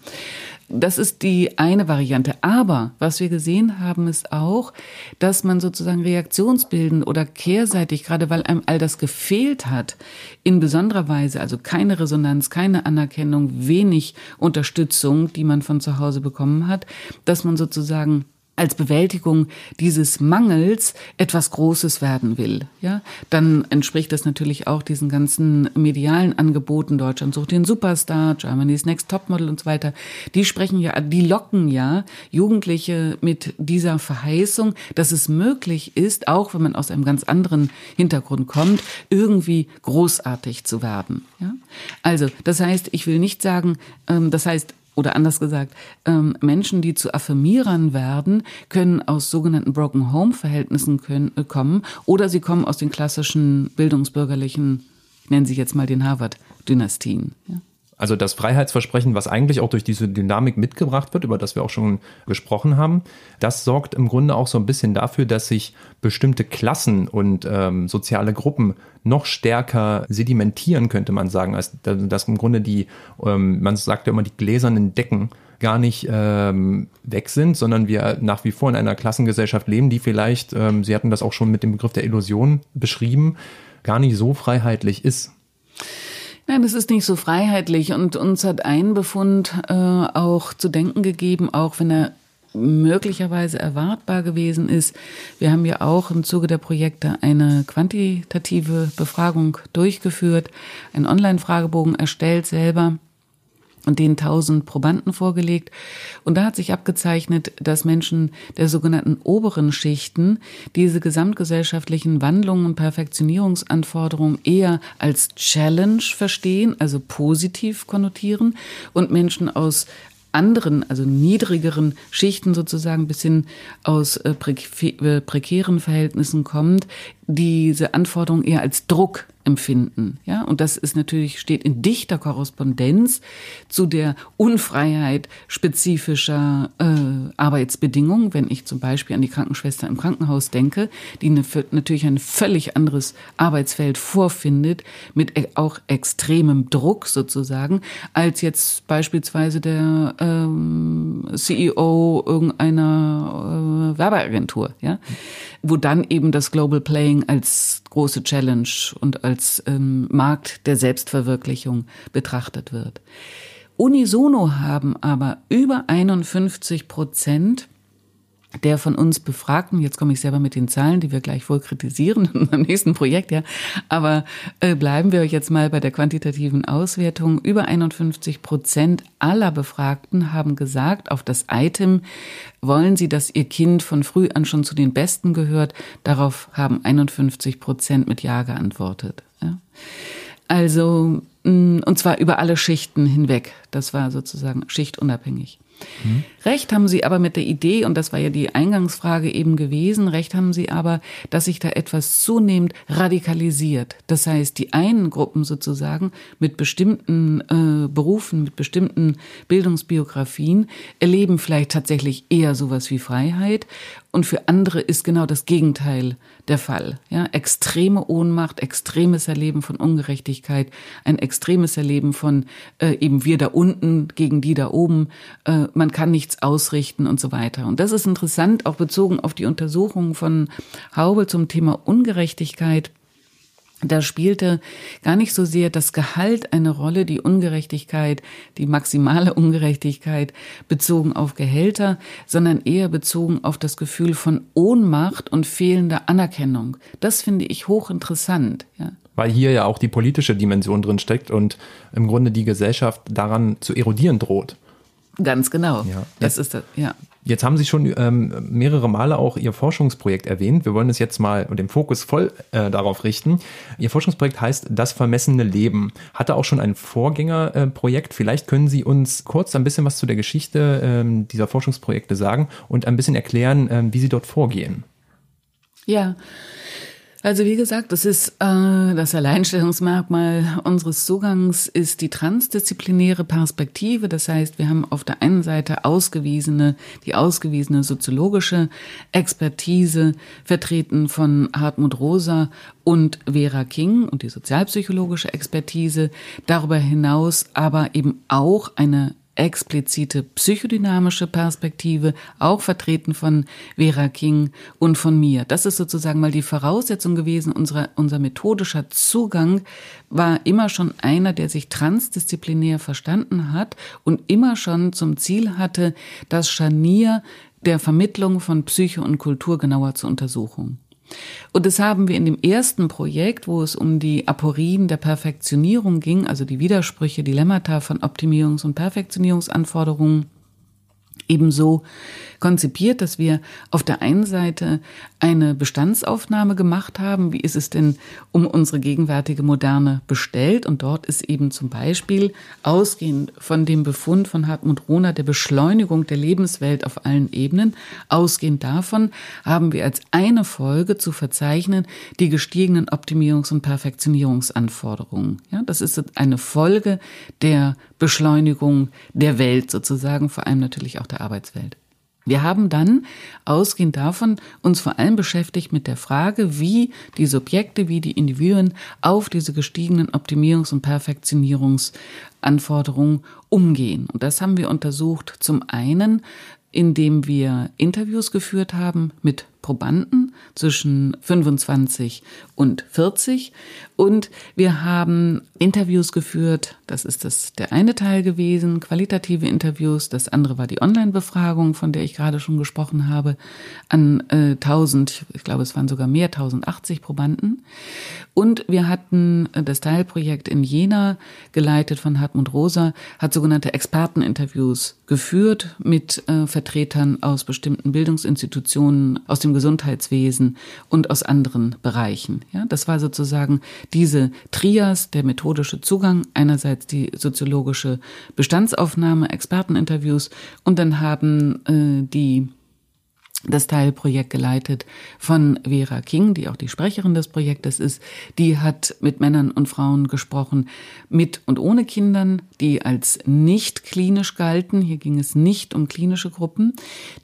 Das ist die eine Variante. Aber was wir gesehen haben, ist auch, dass man sozusagen reaktionsbildend oder kehrseitig, gerade weil einem all das gefehlt hat, in besonderer Weise, also keine Resonanz, keine Anerkennung, wenig Unterstützung, die man von zu Hause bekommen hat, dass man sozusagen als Bewältigung dieses Mangels etwas Großes werden will, ja, dann entspricht das natürlich auch diesen ganzen medialen Angeboten. Deutschland sucht den Superstar, Germany's Next Topmodel und so weiter. Die sprechen ja, die locken ja Jugendliche mit dieser Verheißung, dass es möglich ist, auch wenn man aus einem ganz anderen Hintergrund kommt, irgendwie großartig zu werden. Ja? Also, das heißt, ich will nicht sagen, ähm, das heißt, oder anders gesagt, ähm, Menschen, die zu Affirmierern werden, können aus sogenannten Broken Home Verhältnissen können, äh, kommen oder sie kommen aus den klassischen bildungsbürgerlichen, ich nenne sie jetzt mal den Harvard Dynastien. Ja. Also das Freiheitsversprechen, was eigentlich auch durch diese Dynamik mitgebracht wird, über das wir auch schon gesprochen haben, das sorgt im Grunde auch so ein bisschen dafür, dass sich bestimmte Klassen und ähm, soziale Gruppen noch stärker sedimentieren, könnte man sagen, als dass im Grunde die, ähm, man sagt ja immer, die gläsernen Decken gar nicht ähm, weg sind, sondern wir nach wie vor in einer Klassengesellschaft leben, die vielleicht, ähm, Sie hatten das auch schon mit dem Begriff der Illusion beschrieben, gar nicht so freiheitlich ist. Nein, es ist nicht so freiheitlich und uns hat ein Befund äh, auch zu denken gegeben, auch wenn er möglicherweise erwartbar gewesen ist. Wir haben ja auch im Zuge der Projekte eine quantitative Befragung durchgeführt, einen Online-Fragebogen erstellt selber und den tausend Probanden vorgelegt. Und da hat sich abgezeichnet, dass Menschen der sogenannten oberen Schichten diese gesamtgesellschaftlichen Wandlungen und Perfektionierungsanforderungen eher als Challenge verstehen, also positiv konnotieren und Menschen aus anderen, also niedrigeren Schichten sozusagen bis hin aus äh, äh, prekären Verhältnissen kommt, diese Anforderungen eher als Druck empfinden. Ja, und das ist natürlich, steht in dichter Korrespondenz zu der Unfreiheit spezifischer äh, Arbeitsbedingungen. Wenn ich zum Beispiel an die Krankenschwester im Krankenhaus denke, die eine, natürlich ein völlig anderes Arbeitsfeld vorfindet, mit e auch extremem Druck sozusagen, als jetzt beispielsweise der ähm, CEO irgendeiner äh, Werbeagentur, ja, wo dann eben das Global Playing als große Challenge und als ähm, Markt der Selbstverwirklichung betrachtet wird. Unisono haben aber über 51 Prozent der von uns Befragten, jetzt komme ich selber mit den Zahlen, die wir gleich wohl kritisieren in unserem nächsten Projekt, ja, aber äh, bleiben wir jetzt mal bei der quantitativen Auswertung. Über 51 Prozent aller Befragten haben gesagt, auf das Item wollen sie, dass ihr Kind von früh an schon zu den Besten gehört. Darauf haben 51 Prozent mit Ja geantwortet. Ja. Also, mm, und zwar über alle Schichten hinweg. Das war sozusagen schichtunabhängig. Mhm. Recht haben Sie aber mit der Idee, und das war ja die Eingangsfrage eben gewesen, recht haben Sie aber, dass sich da etwas zunehmend radikalisiert. Das heißt, die einen Gruppen sozusagen mit bestimmten äh, Berufen, mit bestimmten Bildungsbiografien erleben vielleicht tatsächlich eher sowas wie Freiheit und für andere ist genau das Gegenteil der Fall. Ja, extreme Ohnmacht, extremes Erleben von Ungerechtigkeit, ein extremes Erleben von äh, eben wir da unten gegen die da oben. Äh, man kann nichts ausrichten und so weiter. Und das ist interessant, auch bezogen auf die Untersuchungen von Haube zum Thema Ungerechtigkeit da spielte gar nicht so sehr das Gehalt eine Rolle, die Ungerechtigkeit, die maximale Ungerechtigkeit bezogen auf Gehälter, sondern eher bezogen auf das Gefühl von Ohnmacht und fehlender Anerkennung. Das finde ich hochinteressant. Ja. Weil hier ja auch die politische Dimension drin steckt und im Grunde die Gesellschaft daran zu erodieren droht. Ganz genau. Ja. Das ist das, ja. Jetzt haben Sie schon ähm, mehrere Male auch Ihr Forschungsprojekt erwähnt. Wir wollen es jetzt mal und den Fokus voll äh, darauf richten. Ihr Forschungsprojekt heißt Das vermessene Leben. Hatte auch schon ein Vorgängerprojekt. Äh, Vielleicht können Sie uns kurz ein bisschen was zu der Geschichte ähm, dieser Forschungsprojekte sagen und ein bisschen erklären, ähm, wie Sie dort vorgehen. Ja, also wie gesagt, das ist äh, das Alleinstellungsmerkmal unseres Zugangs ist die transdisziplinäre Perspektive. Das heißt, wir haben auf der einen Seite ausgewiesene, die ausgewiesene soziologische Expertise vertreten von Hartmut Rosa und Vera King und die sozialpsychologische Expertise. Darüber hinaus aber eben auch eine explizite psychodynamische Perspektive, auch vertreten von Vera King und von mir. Das ist sozusagen mal die Voraussetzung gewesen. Unser, unser methodischer Zugang war immer schon einer, der sich transdisziplinär verstanden hat und immer schon zum Ziel hatte, das Scharnier der Vermittlung von Psyche und Kultur genauer zu untersuchen. Und das haben wir in dem ersten Projekt, wo es um die Aporien der Perfektionierung ging, also die Widersprüche, Dilemmata von Optimierungs- und Perfektionierungsanforderungen, ebenso konzipiert, dass wir auf der einen Seite eine Bestandsaufnahme gemacht haben. Wie ist es denn um unsere gegenwärtige Moderne bestellt? Und dort ist eben zum Beispiel ausgehend von dem Befund von Hartmut Rohner der Beschleunigung der Lebenswelt auf allen Ebenen, ausgehend davon haben wir als eine Folge zu verzeichnen die gestiegenen Optimierungs- und Perfektionierungsanforderungen. Ja, das ist eine Folge der Beschleunigung der Welt sozusagen, vor allem natürlich auch der Arbeitswelt. Wir haben dann, ausgehend davon, uns vor allem beschäftigt mit der Frage, wie die Subjekte, wie die Individuen auf diese gestiegenen Optimierungs- und Perfektionierungsanforderungen umgehen. Und das haben wir untersucht zum einen, indem wir Interviews geführt haben mit Probanden zwischen 25 und 40 und wir haben Interviews geführt, das ist das der eine Teil gewesen, qualitative Interviews, das andere war die Online-Befragung, von der ich gerade schon gesprochen habe, an äh, 1000, ich glaube es waren sogar mehr, 1080 Probanden. Und wir hatten äh, das Teilprojekt in Jena geleitet von Hartmut Rosa, hat sogenannte Experteninterviews geführt mit äh, Vertretern aus bestimmten Bildungsinstitutionen aus dem dem Gesundheitswesen und aus anderen Bereichen. Ja, das war sozusagen diese Trias, der methodische Zugang, einerseits die soziologische Bestandsaufnahme, Experteninterviews und dann haben äh, die das Teilprojekt geleitet von Vera King, die auch die Sprecherin des Projektes ist. Die hat mit Männern und Frauen gesprochen, mit und ohne Kindern, die als nicht klinisch galten. Hier ging es nicht um klinische Gruppen.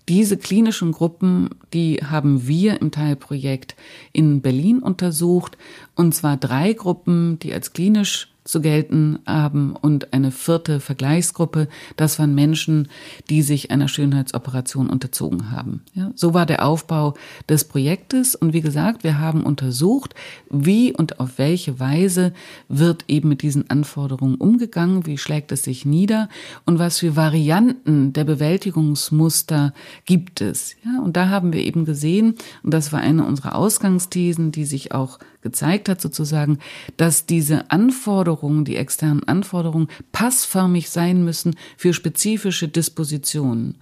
Diese klinischen Gruppen, die haben wir im Teilprojekt in Berlin untersucht. Und zwar drei Gruppen, die als klinisch zu gelten haben und eine vierte Vergleichsgruppe, das waren Menschen, die sich einer Schönheitsoperation unterzogen haben. Ja, so war der Aufbau des Projektes und wie gesagt, wir haben untersucht, wie und auf welche Weise wird eben mit diesen Anforderungen umgegangen, wie schlägt es sich nieder und was für Varianten der Bewältigungsmuster gibt es. Ja, und da haben wir eben gesehen, und das war eine unserer Ausgangsthesen, die sich auch gezeigt hat, sozusagen, dass diese Anforderungen, die externen Anforderungen, passförmig sein müssen für spezifische Dispositionen.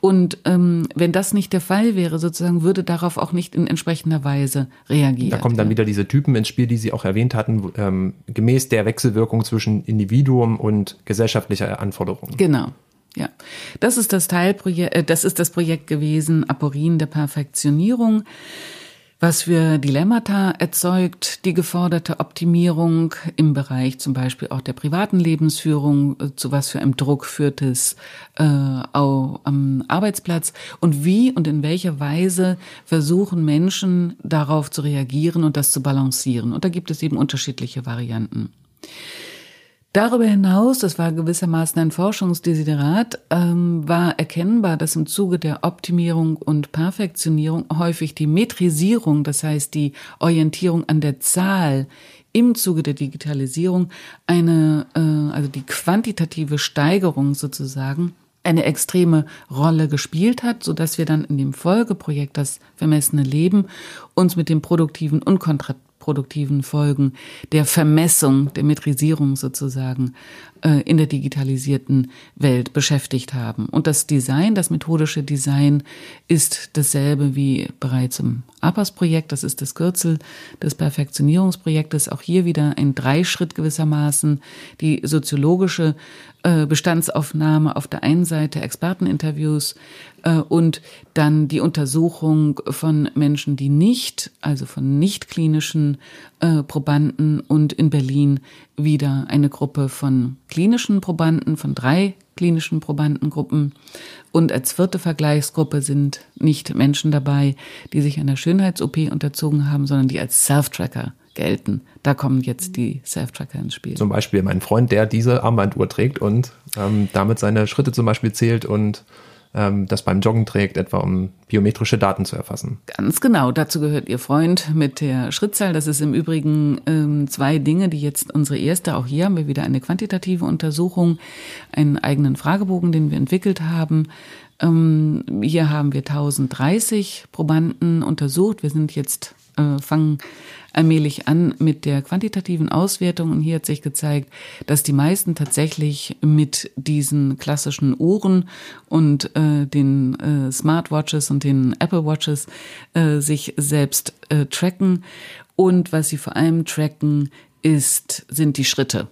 Und ähm, wenn das nicht der Fall wäre, sozusagen, würde darauf auch nicht in entsprechender Weise reagiert. Da kommen dann wieder diese Typen ins Spiel, die Sie auch erwähnt hatten, ähm, gemäß der Wechselwirkung zwischen Individuum und gesellschaftlicher Anforderungen. Genau. Ja, das ist das Teilprojekt, äh, das ist das Projekt gewesen, Aporin der Perfektionierung was für Dilemmata erzeugt die geforderte Optimierung im Bereich zum Beispiel auch der privaten Lebensführung, zu was für einem Druck führt es äh, auch am Arbeitsplatz und wie und in welcher Weise versuchen Menschen darauf zu reagieren und das zu balancieren. Und da gibt es eben unterschiedliche Varianten. Darüber hinaus, das war gewissermaßen ein Forschungsdesiderat, ähm, war erkennbar, dass im Zuge der Optimierung und Perfektionierung häufig die Metrisierung, das heißt die Orientierung an der Zahl im Zuge der Digitalisierung eine, äh, also die quantitative Steigerung sozusagen, eine extreme Rolle gespielt hat, so dass wir dann in dem Folgeprojekt das vermessene Leben uns mit dem produktiven und kontra produktiven Folgen der Vermessung, der Metrisierung sozusagen in der digitalisierten Welt beschäftigt haben. Und das Design, das methodische Design ist dasselbe wie bereits im APAS-Projekt. Das ist das Kürzel des Perfektionierungsprojektes. Auch hier wieder ein Dreischritt gewissermaßen. Die soziologische äh, Bestandsaufnahme auf der einen Seite, Experteninterviews äh, und dann die Untersuchung von Menschen, die nicht, also von nicht klinischen äh, Probanden und in Berlin wieder eine Gruppe von klinischen Probanden, von drei klinischen Probandengruppen. Und als vierte Vergleichsgruppe sind nicht Menschen dabei, die sich einer Schönheits-OP unterzogen haben, sondern die als Self-Tracker gelten. Da kommen jetzt die Self-Tracker ins Spiel. Zum Beispiel mein Freund, der diese Armbanduhr trägt und ähm, damit seine Schritte zum Beispiel zählt und ähm, das beim Joggen trägt, etwa um biometrische Daten zu erfassen. Ganz genau. Dazu gehört Ihr Freund mit der Schrittzahl. Das ist im Übrigen ähm, zwei Dinge, die jetzt unsere erste, auch hier haben wir wieder eine quantitative Untersuchung, einen eigenen Fragebogen, den wir entwickelt haben. Ähm, hier haben wir 1030 Probanden untersucht. Wir sind jetzt, äh, fangen allmählich an mit der quantitativen Auswertung. Und hier hat sich gezeigt, dass die meisten tatsächlich mit diesen klassischen Uhren und äh, den äh, Smartwatches und den Apple Watches äh, sich selbst äh, tracken. Und was sie vor allem tracken, ist, sind die Schritte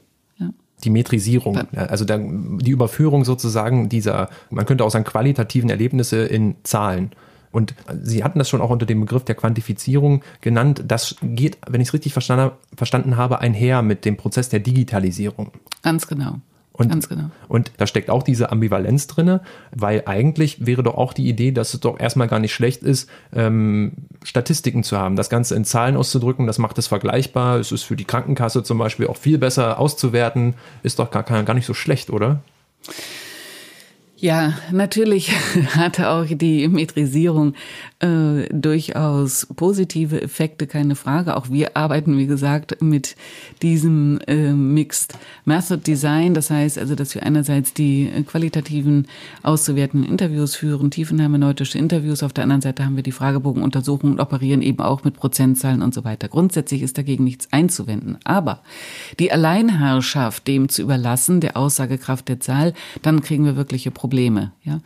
die Metrisierung, also die Überführung sozusagen dieser, man könnte auch sagen, qualitativen Erlebnisse in Zahlen. Und Sie hatten das schon auch unter dem Begriff der Quantifizierung genannt. Das geht, wenn ich es richtig verstanden, habe, einher mit dem Prozess der Digitalisierung. Ganz genau. Und, Ganz genau. Und da steckt auch diese Ambivalenz drinne, weil eigentlich wäre doch auch die Idee, dass es doch erstmal gar nicht schlecht ist, ähm, Statistiken zu haben, das Ganze in Zahlen auszudrücken, das macht es vergleichbar. Es ist für die Krankenkasse zum Beispiel auch viel besser auszuwerten, ist doch gar, gar nicht so schlecht, oder? Ja, natürlich hatte auch die Metrisierung äh, durchaus positive Effekte, keine Frage. Auch wir arbeiten, wie gesagt, mit diesem äh, Mixed Method Design. Das heißt also, dass wir einerseits die qualitativen auszuwertenden Interviews führen, tiefenhermeneutische Interviews. Auf der anderen Seite haben wir die Fragebogenuntersuchungen und operieren eben auch mit Prozentzahlen und so weiter. Grundsätzlich ist dagegen nichts einzuwenden. Aber die Alleinherrschaft dem zu überlassen, der Aussagekraft der Zahl, dann kriegen wir wirkliche Probleme Probleme. Ja?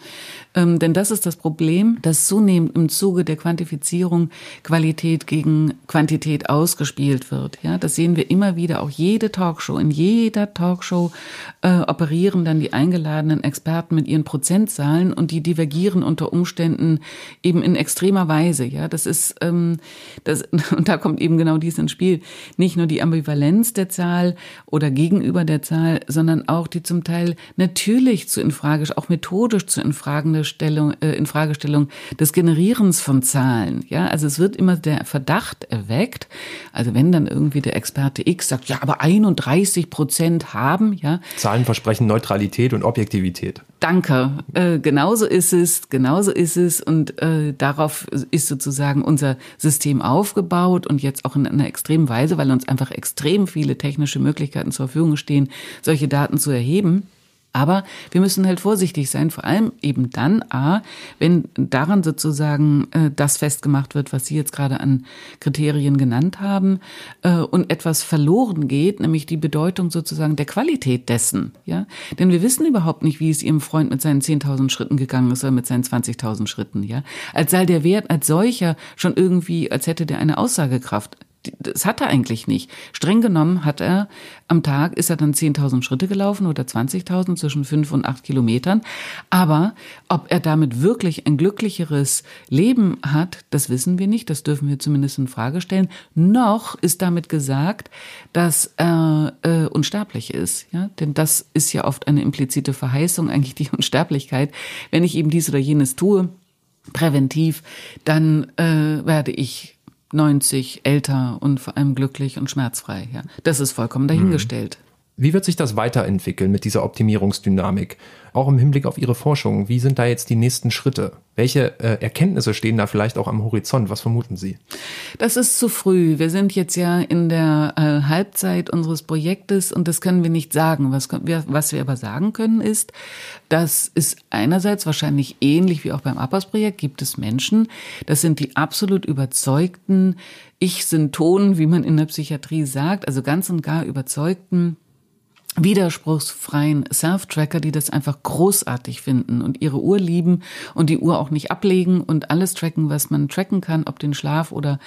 Ähm, denn das ist das Problem, dass zunehmend im Zuge der Quantifizierung Qualität gegen Quantität ausgespielt wird. Ja? Das sehen wir immer wieder, auch jede Talkshow. In jeder Talkshow äh, operieren dann die eingeladenen Experten mit ihren Prozentzahlen und die divergieren unter Umständen eben in extremer Weise. Ja? Das ist, ähm, das, und da kommt eben genau dies ins Spiel. Nicht nur die Ambivalenz der Zahl oder gegenüber der Zahl, sondern auch die zum Teil natürlich zu infrage, auch methodisch zu infragende Stellung, äh, Infragestellung des Generierens von Zahlen. Ja, also es wird immer der Verdacht erweckt. Also wenn dann irgendwie der Experte X sagt, ja, aber 31 Prozent haben, ja. Zahlen versprechen Neutralität und Objektivität. Danke. Äh, genauso ist es, genauso ist es und äh, darauf ist sozusagen unser System aufgebaut und jetzt auch in einer extremen Weise, weil uns einfach extrem viele technische Möglichkeiten zur Verfügung stehen, solche Daten zu erheben. Aber wir müssen halt vorsichtig sein, vor allem eben dann, a, wenn daran sozusagen äh, das festgemacht wird, was Sie jetzt gerade an Kriterien genannt haben, äh, und etwas verloren geht, nämlich die Bedeutung sozusagen der Qualität dessen. Ja, denn wir wissen überhaupt nicht, wie es Ihrem Freund mit seinen 10.000 Schritten gegangen ist oder mit seinen 20.000 Schritten. Ja, als sei der Wert als solcher schon irgendwie, als hätte der eine Aussagekraft das hat er eigentlich nicht. Streng genommen hat er am Tag, ist er dann 10.000 Schritte gelaufen oder 20.000 zwischen 5 und 8 Kilometern. Aber ob er damit wirklich ein glücklicheres Leben hat, das wissen wir nicht. Das dürfen wir zumindest in Frage stellen. Noch ist damit gesagt, dass er äh, unsterblich ist. Ja? Denn das ist ja oft eine implizite Verheißung, eigentlich die Unsterblichkeit. Wenn ich eben dies oder jenes tue, präventiv, dann äh, werde ich 90, älter und vor allem glücklich und schmerzfrei. Ja, das ist vollkommen dahingestellt. Wie wird sich das weiterentwickeln mit dieser Optimierungsdynamik? Auch im Hinblick auf Ihre Forschung, wie sind da jetzt die nächsten Schritte? Welche äh, Erkenntnisse stehen da vielleicht auch am Horizont? Was vermuten Sie? Das ist zu früh. Wir sind jetzt ja in der äh, Halbzeit unseres Projektes und das können wir nicht sagen. Was, was wir aber sagen können ist, dass es einerseits wahrscheinlich ähnlich wie auch beim APAS-Projekt gibt es Menschen, das sind die absolut überzeugten Ich-Syntonen, wie man in der Psychiatrie sagt, also ganz und gar überzeugten widerspruchsfreien Self-Tracker, die das einfach großartig finden und ihre Uhr lieben und die Uhr auch nicht ablegen und alles tracken, was man tracken kann, ob den Schlaf oder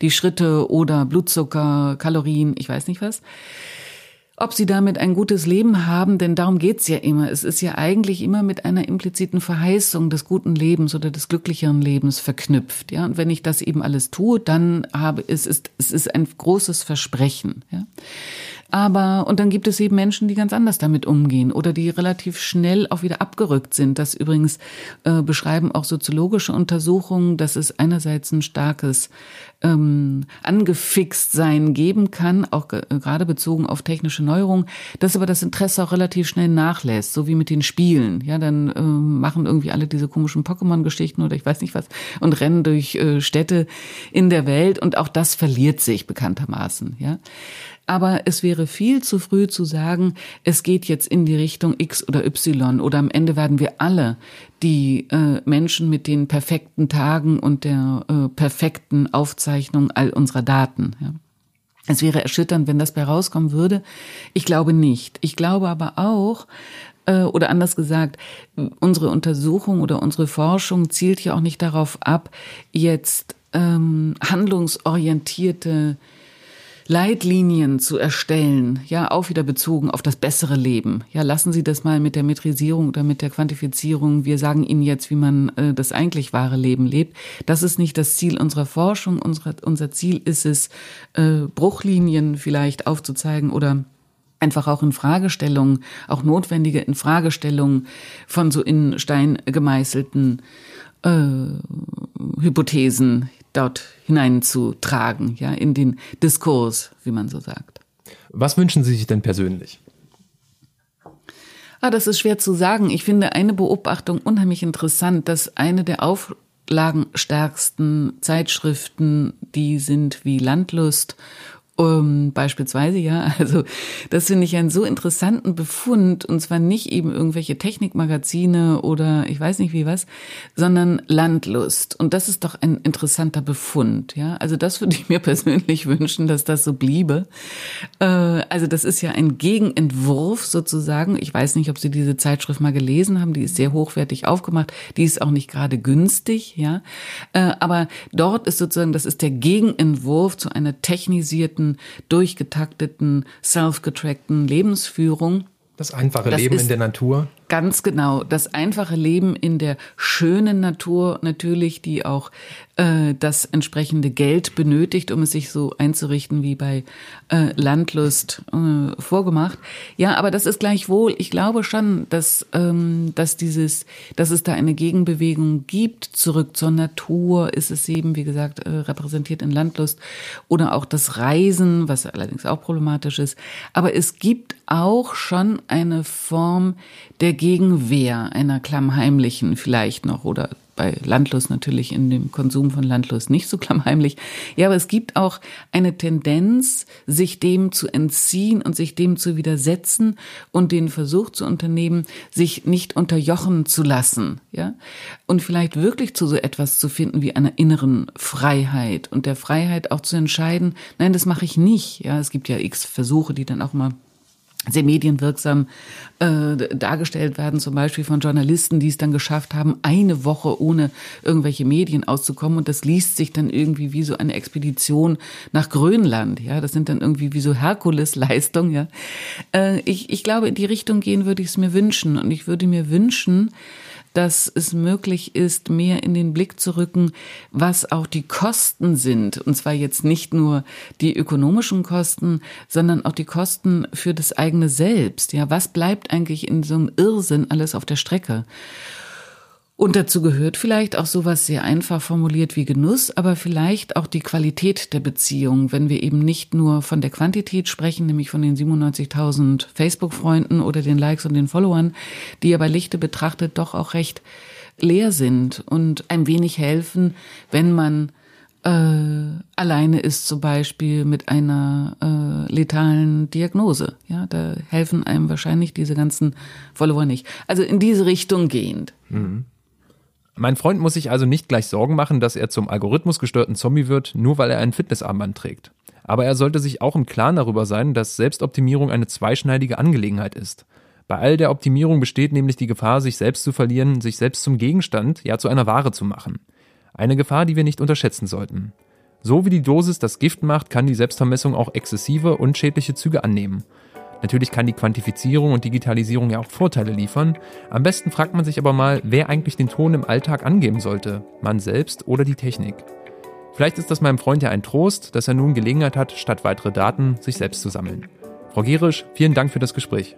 die Schritte oder Blutzucker, Kalorien, ich weiß nicht was. Ob sie damit ein gutes Leben haben, denn darum geht's ja immer. Es ist ja eigentlich immer mit einer impliziten Verheißung des guten Lebens oder des glücklicheren Lebens verknüpft. Ja, und wenn ich das eben alles tue, dann habe es ist es ist ein großes Versprechen. Ja. Aber, und dann gibt es eben Menschen, die ganz anders damit umgehen oder die relativ schnell auch wieder abgerückt sind. Das übrigens äh, beschreiben auch soziologische Untersuchungen, dass es einerseits ein starkes ähm, angefixt sein geben kann, auch gerade bezogen auf technische Neuerungen, dass aber das Interesse auch relativ schnell nachlässt, so wie mit den Spielen. Ja, dann äh, machen irgendwie alle diese komischen Pokémon-Geschichten oder ich weiß nicht was und rennen durch äh, Städte in der Welt und auch das verliert sich bekanntermaßen. Ja, aber es wäre viel zu früh zu sagen, es geht jetzt in die Richtung X oder Y oder am Ende werden wir alle die äh, Menschen mit den perfekten Tagen und der äh, perfekten Aufzeichnung all unserer Daten. Ja. Es wäre erschütternd, wenn das bei rauskommen würde. Ich glaube nicht. Ich glaube aber auch, äh, oder anders gesagt, unsere Untersuchung oder unsere Forschung zielt ja auch nicht darauf ab, jetzt ähm, handlungsorientierte Leitlinien zu erstellen, ja, auch wieder bezogen auf das bessere Leben. Ja, lassen Sie das mal mit der Metrisierung oder mit der Quantifizierung. Wir sagen Ihnen jetzt, wie man äh, das eigentlich wahre Leben lebt. Das ist nicht das Ziel unserer Forschung. Unsere, unser Ziel ist es, äh, Bruchlinien vielleicht aufzuzeigen oder einfach auch in Fragestellungen, auch notwendige in Fragestellungen von so in Stein gemeißelten äh, Hypothesen dort hineinzutragen, ja, in den Diskurs, wie man so sagt. Was wünschen Sie sich denn persönlich? Ah, das ist schwer zu sagen. Ich finde eine Beobachtung unheimlich interessant, dass eine der auflagenstärksten Zeitschriften, die sind wie Landlust Um, beispielsweise, ja. Also das finde ich einen so interessanten Befund, und zwar nicht eben irgendwelche Technikmagazine oder ich weiß nicht wie was, sondern Landlust. Und das ist doch ein interessanter Befund, ja. Also das würde ich mir persönlich wünschen, dass das so bliebe. Äh, also das ist ja ein Gegenentwurf sozusagen. Ich weiß nicht, ob Sie diese Zeitschrift mal gelesen haben. Die ist sehr hochwertig aufgemacht. Die ist auch nicht gerade günstig, ja. Äh, aber dort ist sozusagen, das ist der Gegenentwurf zu einer technisierten durchgetakteten, self-getrackten Lebensführung. Das einfache das Leben in der Natur. Ganz genau. Das einfache Leben in der schönen Natur natürlich, die auch äh, das entsprechende Geld benötigt, um es sich so einzurichten wie bei äh, Landlust äh, vorgemacht. Ja, aber das ist gleichwohl, ich glaube schon, dass, ähm, dass dieses, dass es da eine Gegenbewegung gibt, zurück zur Natur, ist es eben, wie gesagt, äh, repräsentiert in Landlust oder auch das Reisen, was allerdings auch problematisch ist. Aber es gibt auch schon eine Form der Gegenwehr einer klammheimlichen vielleicht noch oder bei Landlust natürlich in dem Konsum von Landlust nicht so klammheimlich. Ja, aber es gibt auch eine Tendenz, sich dem zu entziehen und sich dem zu widersetzen und den Versuch zu unternehmen, sich nicht unterjochen zu lassen, ja? Und vielleicht wirklich zu so etwas zu finden wie einer inneren Freiheit und der Freiheit auch zu entscheiden, nein, das mache ich nicht, ja? Es gibt ja x Versuche, die dann auch mal sehr medienwirksam äh, dargestellt werden, zum Beispiel von Journalisten, die es dann geschafft haben, eine Woche ohne irgendwelche Medien auszukommen. Und das liest sich dann irgendwie wie so eine Expedition nach Grönland. Ja, das sind dann irgendwie wie so Herkulesleistungen. Ja, äh, ich, ich glaube, in die Richtung gehen würde ich es mir wünschen. Und ich würde mir wünschen, dass es möglich ist, mehr in den Blick zu rücken, was auch die Kosten sind. Und zwar jetzt nicht nur die ökonomischen Kosten, sondern auch die Kosten für das eigene Selbst. Ja, was bleibt eigentlich in so einem Irrsinn alles auf der Strecke? Und dazu gehört vielleicht auch sowas sehr einfach formuliert wie Genuss, aber vielleicht auch die Qualität der Beziehung, wenn wir eben nicht nur von der Quantität sprechen, nämlich von den 97.000 Facebook-Freunden oder den Likes und den Followern, die ja bei Lichte betrachtet doch auch recht leer sind und ein wenig helfen, wenn man äh, alleine ist zum Beispiel mit einer äh, letalen Diagnose. Ja, da helfen einem wahrscheinlich diese ganzen Follower nicht. Also in diese Richtung gehend. Mhm. Mein Freund muss sich also nicht gleich Sorgen machen, dass er zum algorithmusgestörten Zombie wird, nur weil er ein Fitnessarmband trägt. Aber er sollte sich auch im Klaren darüber sein, dass Selbstoptimierung eine zweischneidige Angelegenheit ist. Bei all der Optimierung besteht nämlich die Gefahr, sich selbst zu verlieren, sich selbst zum Gegenstand, ja zu einer Ware zu machen. Eine Gefahr, die wir nicht unterschätzen sollten. So wie die Dosis das Gift macht, kann die Selbstvermessung auch exzessive und schädliche Züge annehmen. Natürlich kann die Quantifizierung und Digitalisierung ja auch Vorteile liefern. Am besten fragt man sich aber mal, wer eigentlich den Ton im Alltag angeben sollte, man selbst oder die Technik. Vielleicht ist das meinem Freund ja ein Trost, dass er nun Gelegenheit hat, statt weitere Daten sich selbst zu sammeln. Frau Gerisch, vielen Dank für das Gespräch.